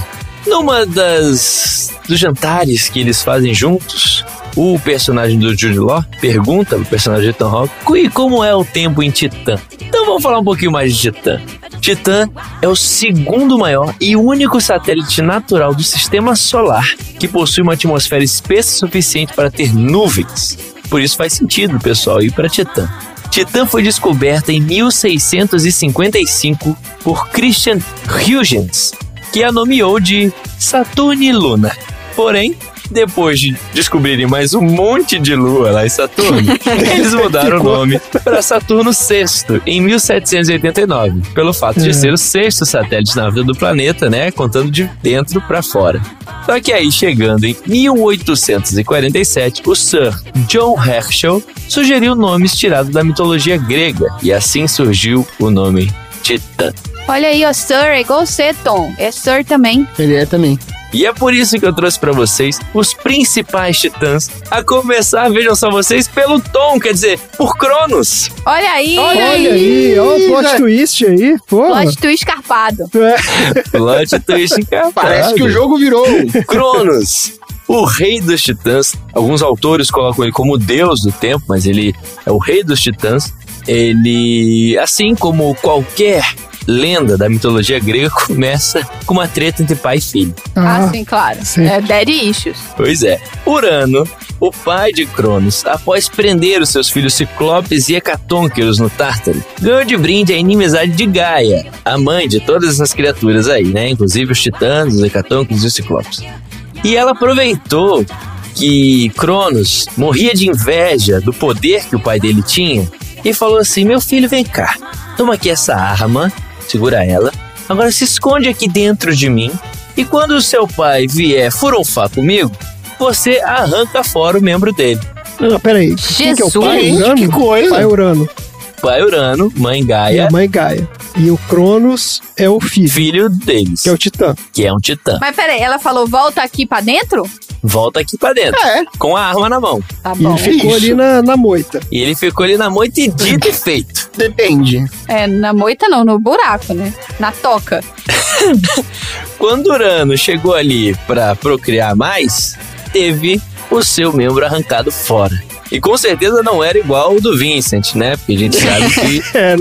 Speaker 4: Numa das dos jantares que eles fazem juntos, o personagem do Jude Law pergunta pro personagem de Ethan Hawke "E como é o tempo em Titã. Então vamos falar um pouquinho mais de Titã. Titã é o segundo maior e único satélite natural do sistema solar que possui uma atmosfera espessa suficiente para ter nuvens. Por isso faz sentido, pessoal, ir para Titã. Titã foi descoberta em 1655 por Christian Huygens, que a nomeou de Saturne Luna. Porém, depois de descobrirem mais um monte de lua lá em Saturno, eles mudaram o nome para Saturno VI em 1789, pelo fato de
Speaker 2: É.
Speaker 4: ser o sexto satélite na vida do planeta, né, contando de dentro para fora. Só que aí, chegando em 1847, o Sir John Herschel sugeriu nomes tirados da mitologia grega, e assim surgiu o nome Titã.
Speaker 3: Olha aí, ó, Sir, é igual você, Tom. É Sir também.
Speaker 1: Ele é também.
Speaker 4: E é por isso que eu trouxe pra vocês os principais titãs. A começar, vejam só vocês, pelo Tom, quer dizer, por Cronos.
Speaker 3: Olha aí!
Speaker 2: olha aí, ó o plot twist aí, porra.
Speaker 3: Plot twist escarpado.
Speaker 2: É.
Speaker 4: Plot twist encapado.
Speaker 1: Parece que o jogo virou.
Speaker 4: Cronos, o rei dos titãs. Alguns autores colocam ele como o deus do tempo, mas ele é o rei dos titãs. Ele, assim como qualquer lenda da mitologia grega, começa com uma treta entre pai e filho.
Speaker 3: Ah, sim, claro.
Speaker 2: sempre.
Speaker 3: É Daddy Issues.
Speaker 4: Pois é. Urano, o pai de Cronos, após prender os seus filhos Ciclopes e Hecatônqueros no Tártaro, ganhou de brinde a inimizade de Gaia, a mãe de todas essas criaturas aí, né? Inclusive os titãs, os Hecatônqueros e os Ciclopes. E ela aproveitou que Cronos morria de inveja do poder que o pai dele tinha e falou assim: Meu filho, vem cá, toma aqui essa arma, segura ela, agora se esconde aqui dentro de mim e quando o seu pai vier furunfar comigo, você arranca fora o membro dele.
Speaker 2: Ah, peraí. Quem que é o pai?
Speaker 3: Jesus,
Speaker 2: Urano?
Speaker 1: que coisa.
Speaker 2: Pai Urano.
Speaker 4: Pai Urano, mãe
Speaker 2: E
Speaker 4: Gaia,
Speaker 2: a mãe Gaia. E o Cronos é o filho,
Speaker 4: filho deles,
Speaker 2: que é o Titã.
Speaker 4: que é um titã.
Speaker 3: Mas peraí, ela falou volta aqui pra dentro?
Speaker 4: Volta aqui pra dentro,
Speaker 1: É.
Speaker 4: com a arma na mão.
Speaker 3: Tá
Speaker 2: E
Speaker 3: bom.
Speaker 2: ele ficou
Speaker 1: Isso.
Speaker 2: ali na, na moita.
Speaker 4: E ele ficou ali na moita e dito e feito.
Speaker 1: Depende.
Speaker 3: É, na moita não, no buraco, né? Na toca.
Speaker 4: Quando Urano chegou ali pra procriar mais, teve o seu membro arrancado fora. E com certeza não era igual o do Vincent, né? Porque a gente sabe que
Speaker 2: É,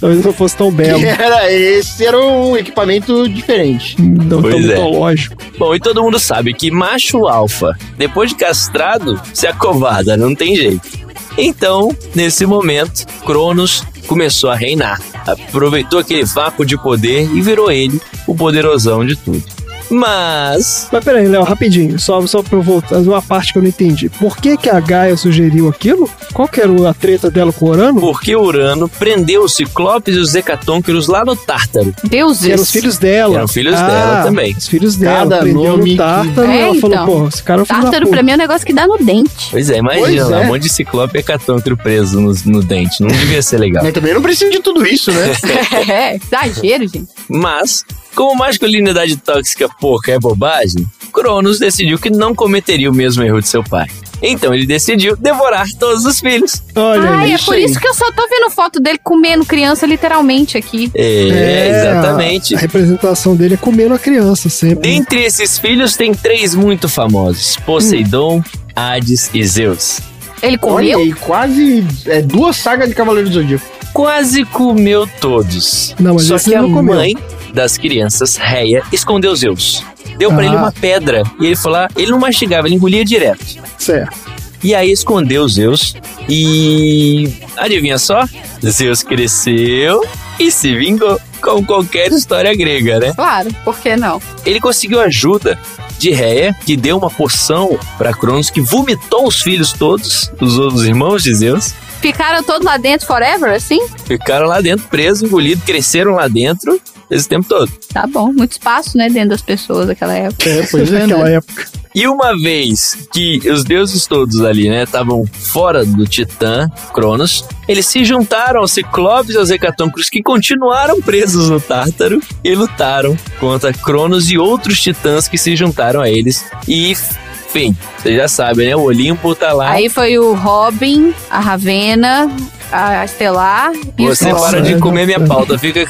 Speaker 2: talvez não fosse tão belo,
Speaker 1: Era, esse era um equipamento diferente.
Speaker 2: não tão
Speaker 4: Pois é.
Speaker 2: mitológico.
Speaker 4: Bom, e todo mundo sabe que macho alfa, depois de castrado, se acovarda, não tem jeito. Então, nesse momento, Cronos começou a reinar. Aproveitou aquele vácuo de poder e virou ele o poderosão de tudo. Mas
Speaker 2: Mas peraí, Léo, rapidinho, só, só pra eu voltar, uma parte que eu não entendi. Por que que a Gaia sugeriu aquilo? Qual que era a treta dela com o Urano?
Speaker 4: porque Urano prendeu os Ciclopes e os Hecatônquiros lá no Tártaro.
Speaker 3: Deuses.
Speaker 2: Que eram os filhos dela.
Speaker 4: Eram filhos
Speaker 2: Ah,
Speaker 4: dela também.
Speaker 2: Os filhos dela.
Speaker 1: Cada
Speaker 2: prendeu
Speaker 1: nome
Speaker 2: no
Speaker 1: que-
Speaker 2: Tártaro e
Speaker 3: É,
Speaker 2: ela falou,
Speaker 3: então.
Speaker 2: pô, esse cara é um
Speaker 3: Tártaro pra mim é um negócio que dá no dente.
Speaker 4: Pois é, imagina
Speaker 1: Pois é.
Speaker 4: um monte de Ciclope e Hecatônquiro preso no, no dente. Não devia ser legal.
Speaker 1: Mas também não precisa de tudo isso, né?
Speaker 3: É, exagero, gente.
Speaker 4: Mas, como masculinidade tóxica pouca é bobagem, Cronos decidiu que não cometeria o mesmo erro de seu pai. Então ele decidiu devorar todos os filhos.
Speaker 2: Olha
Speaker 3: Ai, é por
Speaker 1: aí.
Speaker 3: isso que eu só tô vendo foto dele comendo criança literalmente aqui.
Speaker 4: É, exatamente.
Speaker 2: A, a representação dele é comendo a criança sempre.
Speaker 4: Dentre esses filhos tem três muito famosos: Poseidon, Hades e Zeus.
Speaker 3: Ele
Speaker 1: Olha
Speaker 3: comeu?
Speaker 1: aí, quase é, duas sagas de Cavaleiro do Zodíaco.
Speaker 4: Quase comeu todos.
Speaker 2: Não, mas
Speaker 4: Só que a
Speaker 2: ele não comeu.
Speaker 4: mãe das crianças, Reia, escondeu Zeus. Deu pra
Speaker 2: Ah.
Speaker 4: ele uma pedra e ele falou: ah, ele não mastigava, ele engolia direto.
Speaker 2: Certo.
Speaker 4: E aí escondeu Zeus e. Adivinha só? Zeus cresceu e se vingou. Com qualquer história grega, né?
Speaker 3: Claro, por que não?
Speaker 4: Ele conseguiu ajuda de Reia, que deu uma poção pra Cronos, que vomitou os filhos todos, os outros irmãos de Zeus.
Speaker 3: Ficaram todos lá dentro forever, assim?
Speaker 4: Ficaram lá dentro, presos, engolidos, cresceram lá dentro esse tempo todo.
Speaker 3: Tá bom, muito espaço, né, dentro das pessoas daquela época.
Speaker 1: É, pois é,
Speaker 2: Naquela
Speaker 1: né?
Speaker 2: época.
Speaker 4: E uma vez que os deuses todos ali, né, estavam fora do Titã, Cronos, eles se juntaram aos Ciclopes e aos Hecatôncros que continuaram presos no Tártaro e lutaram contra Cronos e outros titãs que se juntaram a eles. E, enfim, vocês já sabem, né? O Olimpo tá lá.
Speaker 3: Aí foi o Robin, a Ravena, a Estelar e
Speaker 4: Você para de comer minha pauta, fica.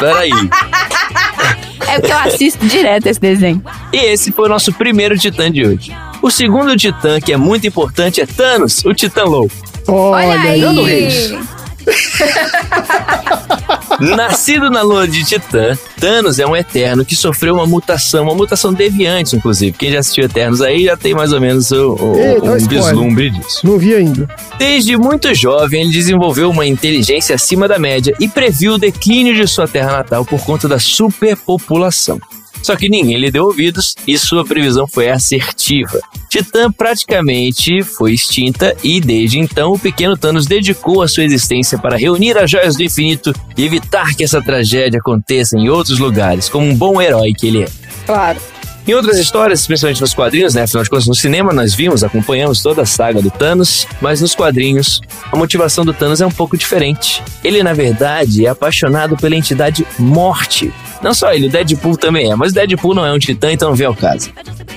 Speaker 4: Peraí.
Speaker 3: É porque eu assisto direto esse desenho.
Speaker 4: E esse foi o nosso primeiro titã de hoje. O segundo titã, que é muito importante, é Thanos, o titã louco.
Speaker 2: Olha,
Speaker 3: Olha aí!
Speaker 4: Nascido na lua de Titã, Thanos é um eterno que sofreu uma mutação, uma mutação deviante, inclusive. Quem já assistiu Eternos aí já tem mais ou menos o, o-
Speaker 2: Ei,
Speaker 4: um vislumbre disso.
Speaker 2: Não vi ainda.
Speaker 4: Desde muito jovem, ele desenvolveu uma inteligência acima da média e previu o declínio de sua terra natal por conta da superpopulação. Só que ninguém lhe deu ouvidos e sua previsão foi assertiva. Titã praticamente foi extinta e desde então o pequeno Thanos dedicou a sua existência para reunir as joias do infinito e evitar que essa tragédia aconteça em outros lugares, como um bom herói que ele é.
Speaker 3: Claro.
Speaker 4: Em outras histórias, principalmente nos quadrinhos, né? Afinal de contas, no cinema nós vimos, acompanhamos toda a saga do Thanos, mas nos quadrinhos, a motivação do Thanos é um pouco diferente. Ele, na verdade, é apaixonado pela entidade Morte. Não só ele, o Deadpool também é, mas o Deadpool não é um titã, então não vem ao caso.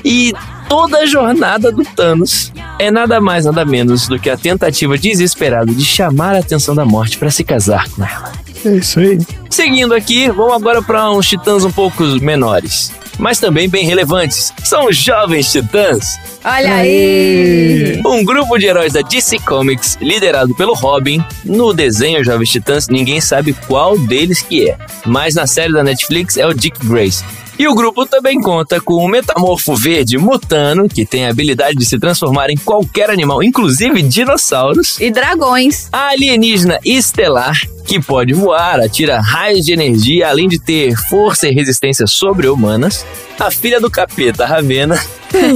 Speaker 4: E toda a jornada do Thanos é nada mais, nada menos do que a tentativa desesperada de chamar a atenção da Morte para se casar com ela.
Speaker 2: É isso aí.
Speaker 4: Seguindo aqui, vamos agora para uns titãs um pouco menores, mas também bem relevantes. São os Jovens Titãs,
Speaker 3: Olha aí!
Speaker 4: um grupo de heróis da DC Comics liderado pelo Robin. No desenho Jovens Titãs, ninguém sabe qual deles que é, mas na série da Netflix é o Dick Grayson. E o grupo também conta com um metamorfo verde mutano, que tem a habilidade de se transformar em qualquer animal, inclusive dinossauros.
Speaker 3: E dragões.
Speaker 4: A alienígena estelar, que pode voar, atira raios de energia, além de ter força e resistência sobre-humanas. A filha do capeta, Ravena,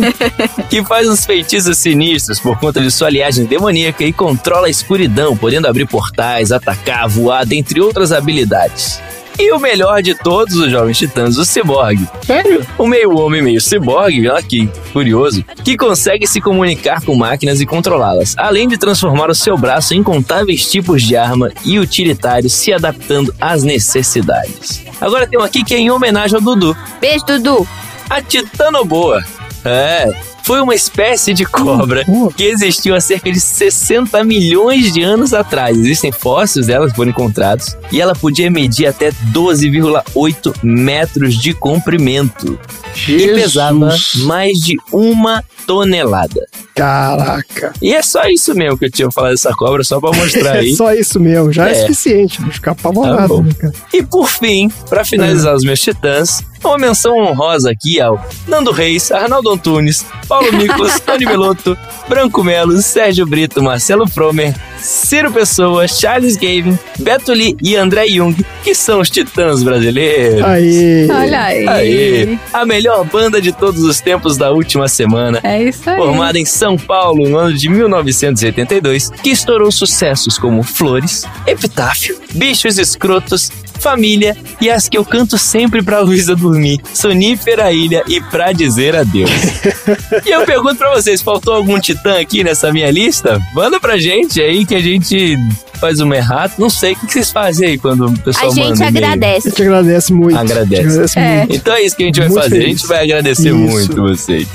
Speaker 4: que faz uns feitiços sinistros por conta de sua aliagem demoníaca e controla a escuridão, podendo abrir portais, atacar, voar, dentre outras habilidades. E o melhor de todos os jovens titãs, o Cyborg.
Speaker 1: Sério?
Speaker 4: O meio homem, meio ciborgue, olha que curioso, que consegue se comunicar com máquinas e controlá-las, além de transformar o seu braço em incontáveis tipos de arma e utilitários, se adaptando às necessidades. Agora tem um aqui que é em homenagem ao Dudu,
Speaker 3: Beijo, Dudu.
Speaker 4: a Titanoboa. É, foi uma espécie de cobra que existiu há cerca de 60 milhões de anos atrás. Existem fósseis dela que foram encontrados e ela podia medir até 12,8 metros de comprimento e pesava mais de uma tonelada.
Speaker 2: Caraca.
Speaker 4: E é só isso mesmo que eu tinha falado dessa cobra, só pra mostrar aí.
Speaker 2: É só isso mesmo, já é,
Speaker 4: É.
Speaker 2: suficiente. Vou ficar
Speaker 4: Tá
Speaker 2: apavorado,
Speaker 4: bom.
Speaker 2: né?
Speaker 4: E por fim, pra finalizar os meus titãs, uma menção honrosa aqui ao Nando Reis, Arnaldo Antunes, Paulo Miklos, Tony Belotto, Branco Melo, Sérgio Brito, Marcelo Fromer, Ciro Pessoa, Charles Gavin, Beto Lee e André Jung, que são os titãs brasileiros.
Speaker 2: Aí.
Speaker 3: Olha aí.
Speaker 4: Aí, a melhor banda de todos os tempos da última semana.
Speaker 3: É isso aí.
Speaker 4: Formada em São Paulo no ano de 1982, que estourou sucessos como Flores, Epitáfio, Bichos Escrotos, Família e as que eu canto sempre pra Luísa dormir, Sonífera Ilha e Pra Dizer Adeus. e eu pergunto pra vocês, faltou algum titã aqui nessa minha lista? Manda pra gente aí que a gente faz uma errata. Não sei, o que vocês fazem aí quando o pessoal
Speaker 3: A gente
Speaker 4: manda e-mail?
Speaker 2: A
Speaker 3: agradece.
Speaker 2: gente agradece muito.
Speaker 4: Agradece.
Speaker 2: A gente agradece
Speaker 3: É.
Speaker 2: muito.
Speaker 4: Então é isso que a gente vai
Speaker 2: Muito
Speaker 4: fazer. A
Speaker 2: feliz.
Speaker 4: gente vai agradecer
Speaker 2: Isso.
Speaker 4: muito vocês.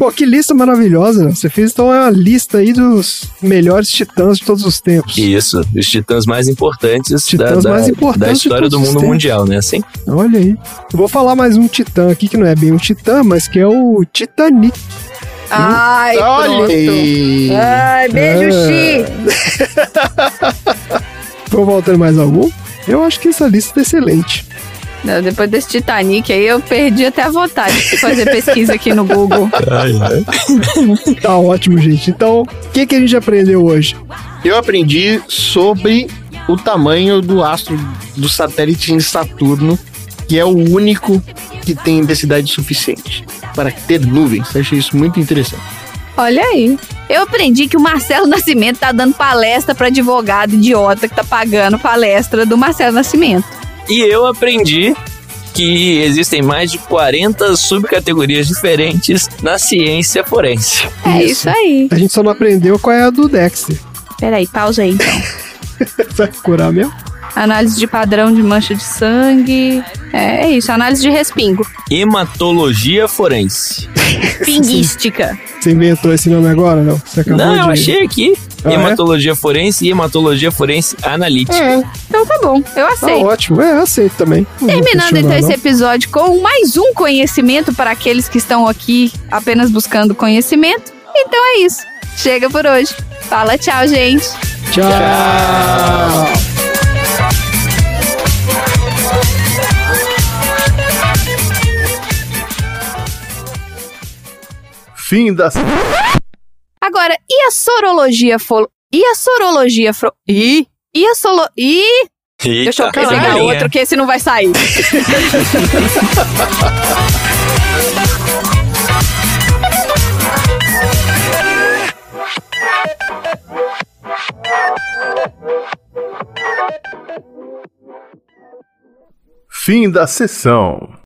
Speaker 2: Pô, que lista maravilhosa, né? Você fez então uma lista aí dos melhores titãs de todos os tempos.
Speaker 4: Isso, os titãs mais importantes,
Speaker 2: Titãs
Speaker 4: da, da,
Speaker 2: mais importantes
Speaker 4: da história do mundo mundial, né? Assim?
Speaker 2: Olha aí. Eu vou falar mais um titã aqui, que não é bem um titã, mas que é o Titanic.
Speaker 3: Ai,
Speaker 1: Olha
Speaker 3: pronto.
Speaker 1: aí.
Speaker 3: Ai, beijo,
Speaker 2: É.
Speaker 3: Chi.
Speaker 2: Vou voltando mais algum? Eu acho que essa lista tá excelente.
Speaker 3: Não, Depois desse Titanic aí, eu perdi até a vontade de fazer pesquisa aqui no Google.
Speaker 2: Tá ótimo, gente. Então, o que, que a gente aprendeu hoje?
Speaker 1: Eu aprendi sobre o tamanho do astro do satélite em Saturno, que é o único que tem densidade suficiente para ter nuvens. Eu achei isso muito interessante.
Speaker 3: Olha aí. Eu aprendi que o Marcelo Nascimento tá dando palestra pra advogado idiota que tá pagando palestra do Marcelo Nascimento.
Speaker 4: E eu aprendi que existem mais de 40 subcategorias diferentes na ciência forense.
Speaker 3: É isso, aí.
Speaker 2: A gente só não aprendeu qual é a do Dexter.
Speaker 3: Peraí, pausa aí então.
Speaker 2: Vai curar mesmo?
Speaker 3: Análise de padrão de mancha de sangue. É, é isso, análise de respingo.
Speaker 4: Hematologia forense.
Speaker 3: Pinguística.
Speaker 2: Você inventou esse nome agora, não? Você acabou
Speaker 4: Não,
Speaker 2: de...
Speaker 4: eu achei aqui.
Speaker 2: Ah, é?
Speaker 4: hematologia forense e hematologia forense analítica.
Speaker 2: É,
Speaker 3: Então tá bom, eu
Speaker 2: tá
Speaker 3: aceito.
Speaker 2: ótimo. É, eu aceito também. Não
Speaker 3: Terminando então esse
Speaker 2: não.
Speaker 3: episódio com mais um conhecimento para aqueles que estão aqui apenas buscando conhecimento. Então é isso. Chega por hoje. Fala tchau, gente.
Speaker 2: Tchau.
Speaker 7: Fim da.
Speaker 3: Agora, e a sorologia fo... E a sorologia fro... Ih, e a solo... Ih, deixa eu
Speaker 4: Eita,
Speaker 3: pegar
Speaker 4: caralho.
Speaker 3: outro que esse não vai sair.
Speaker 7: Fim da sessão.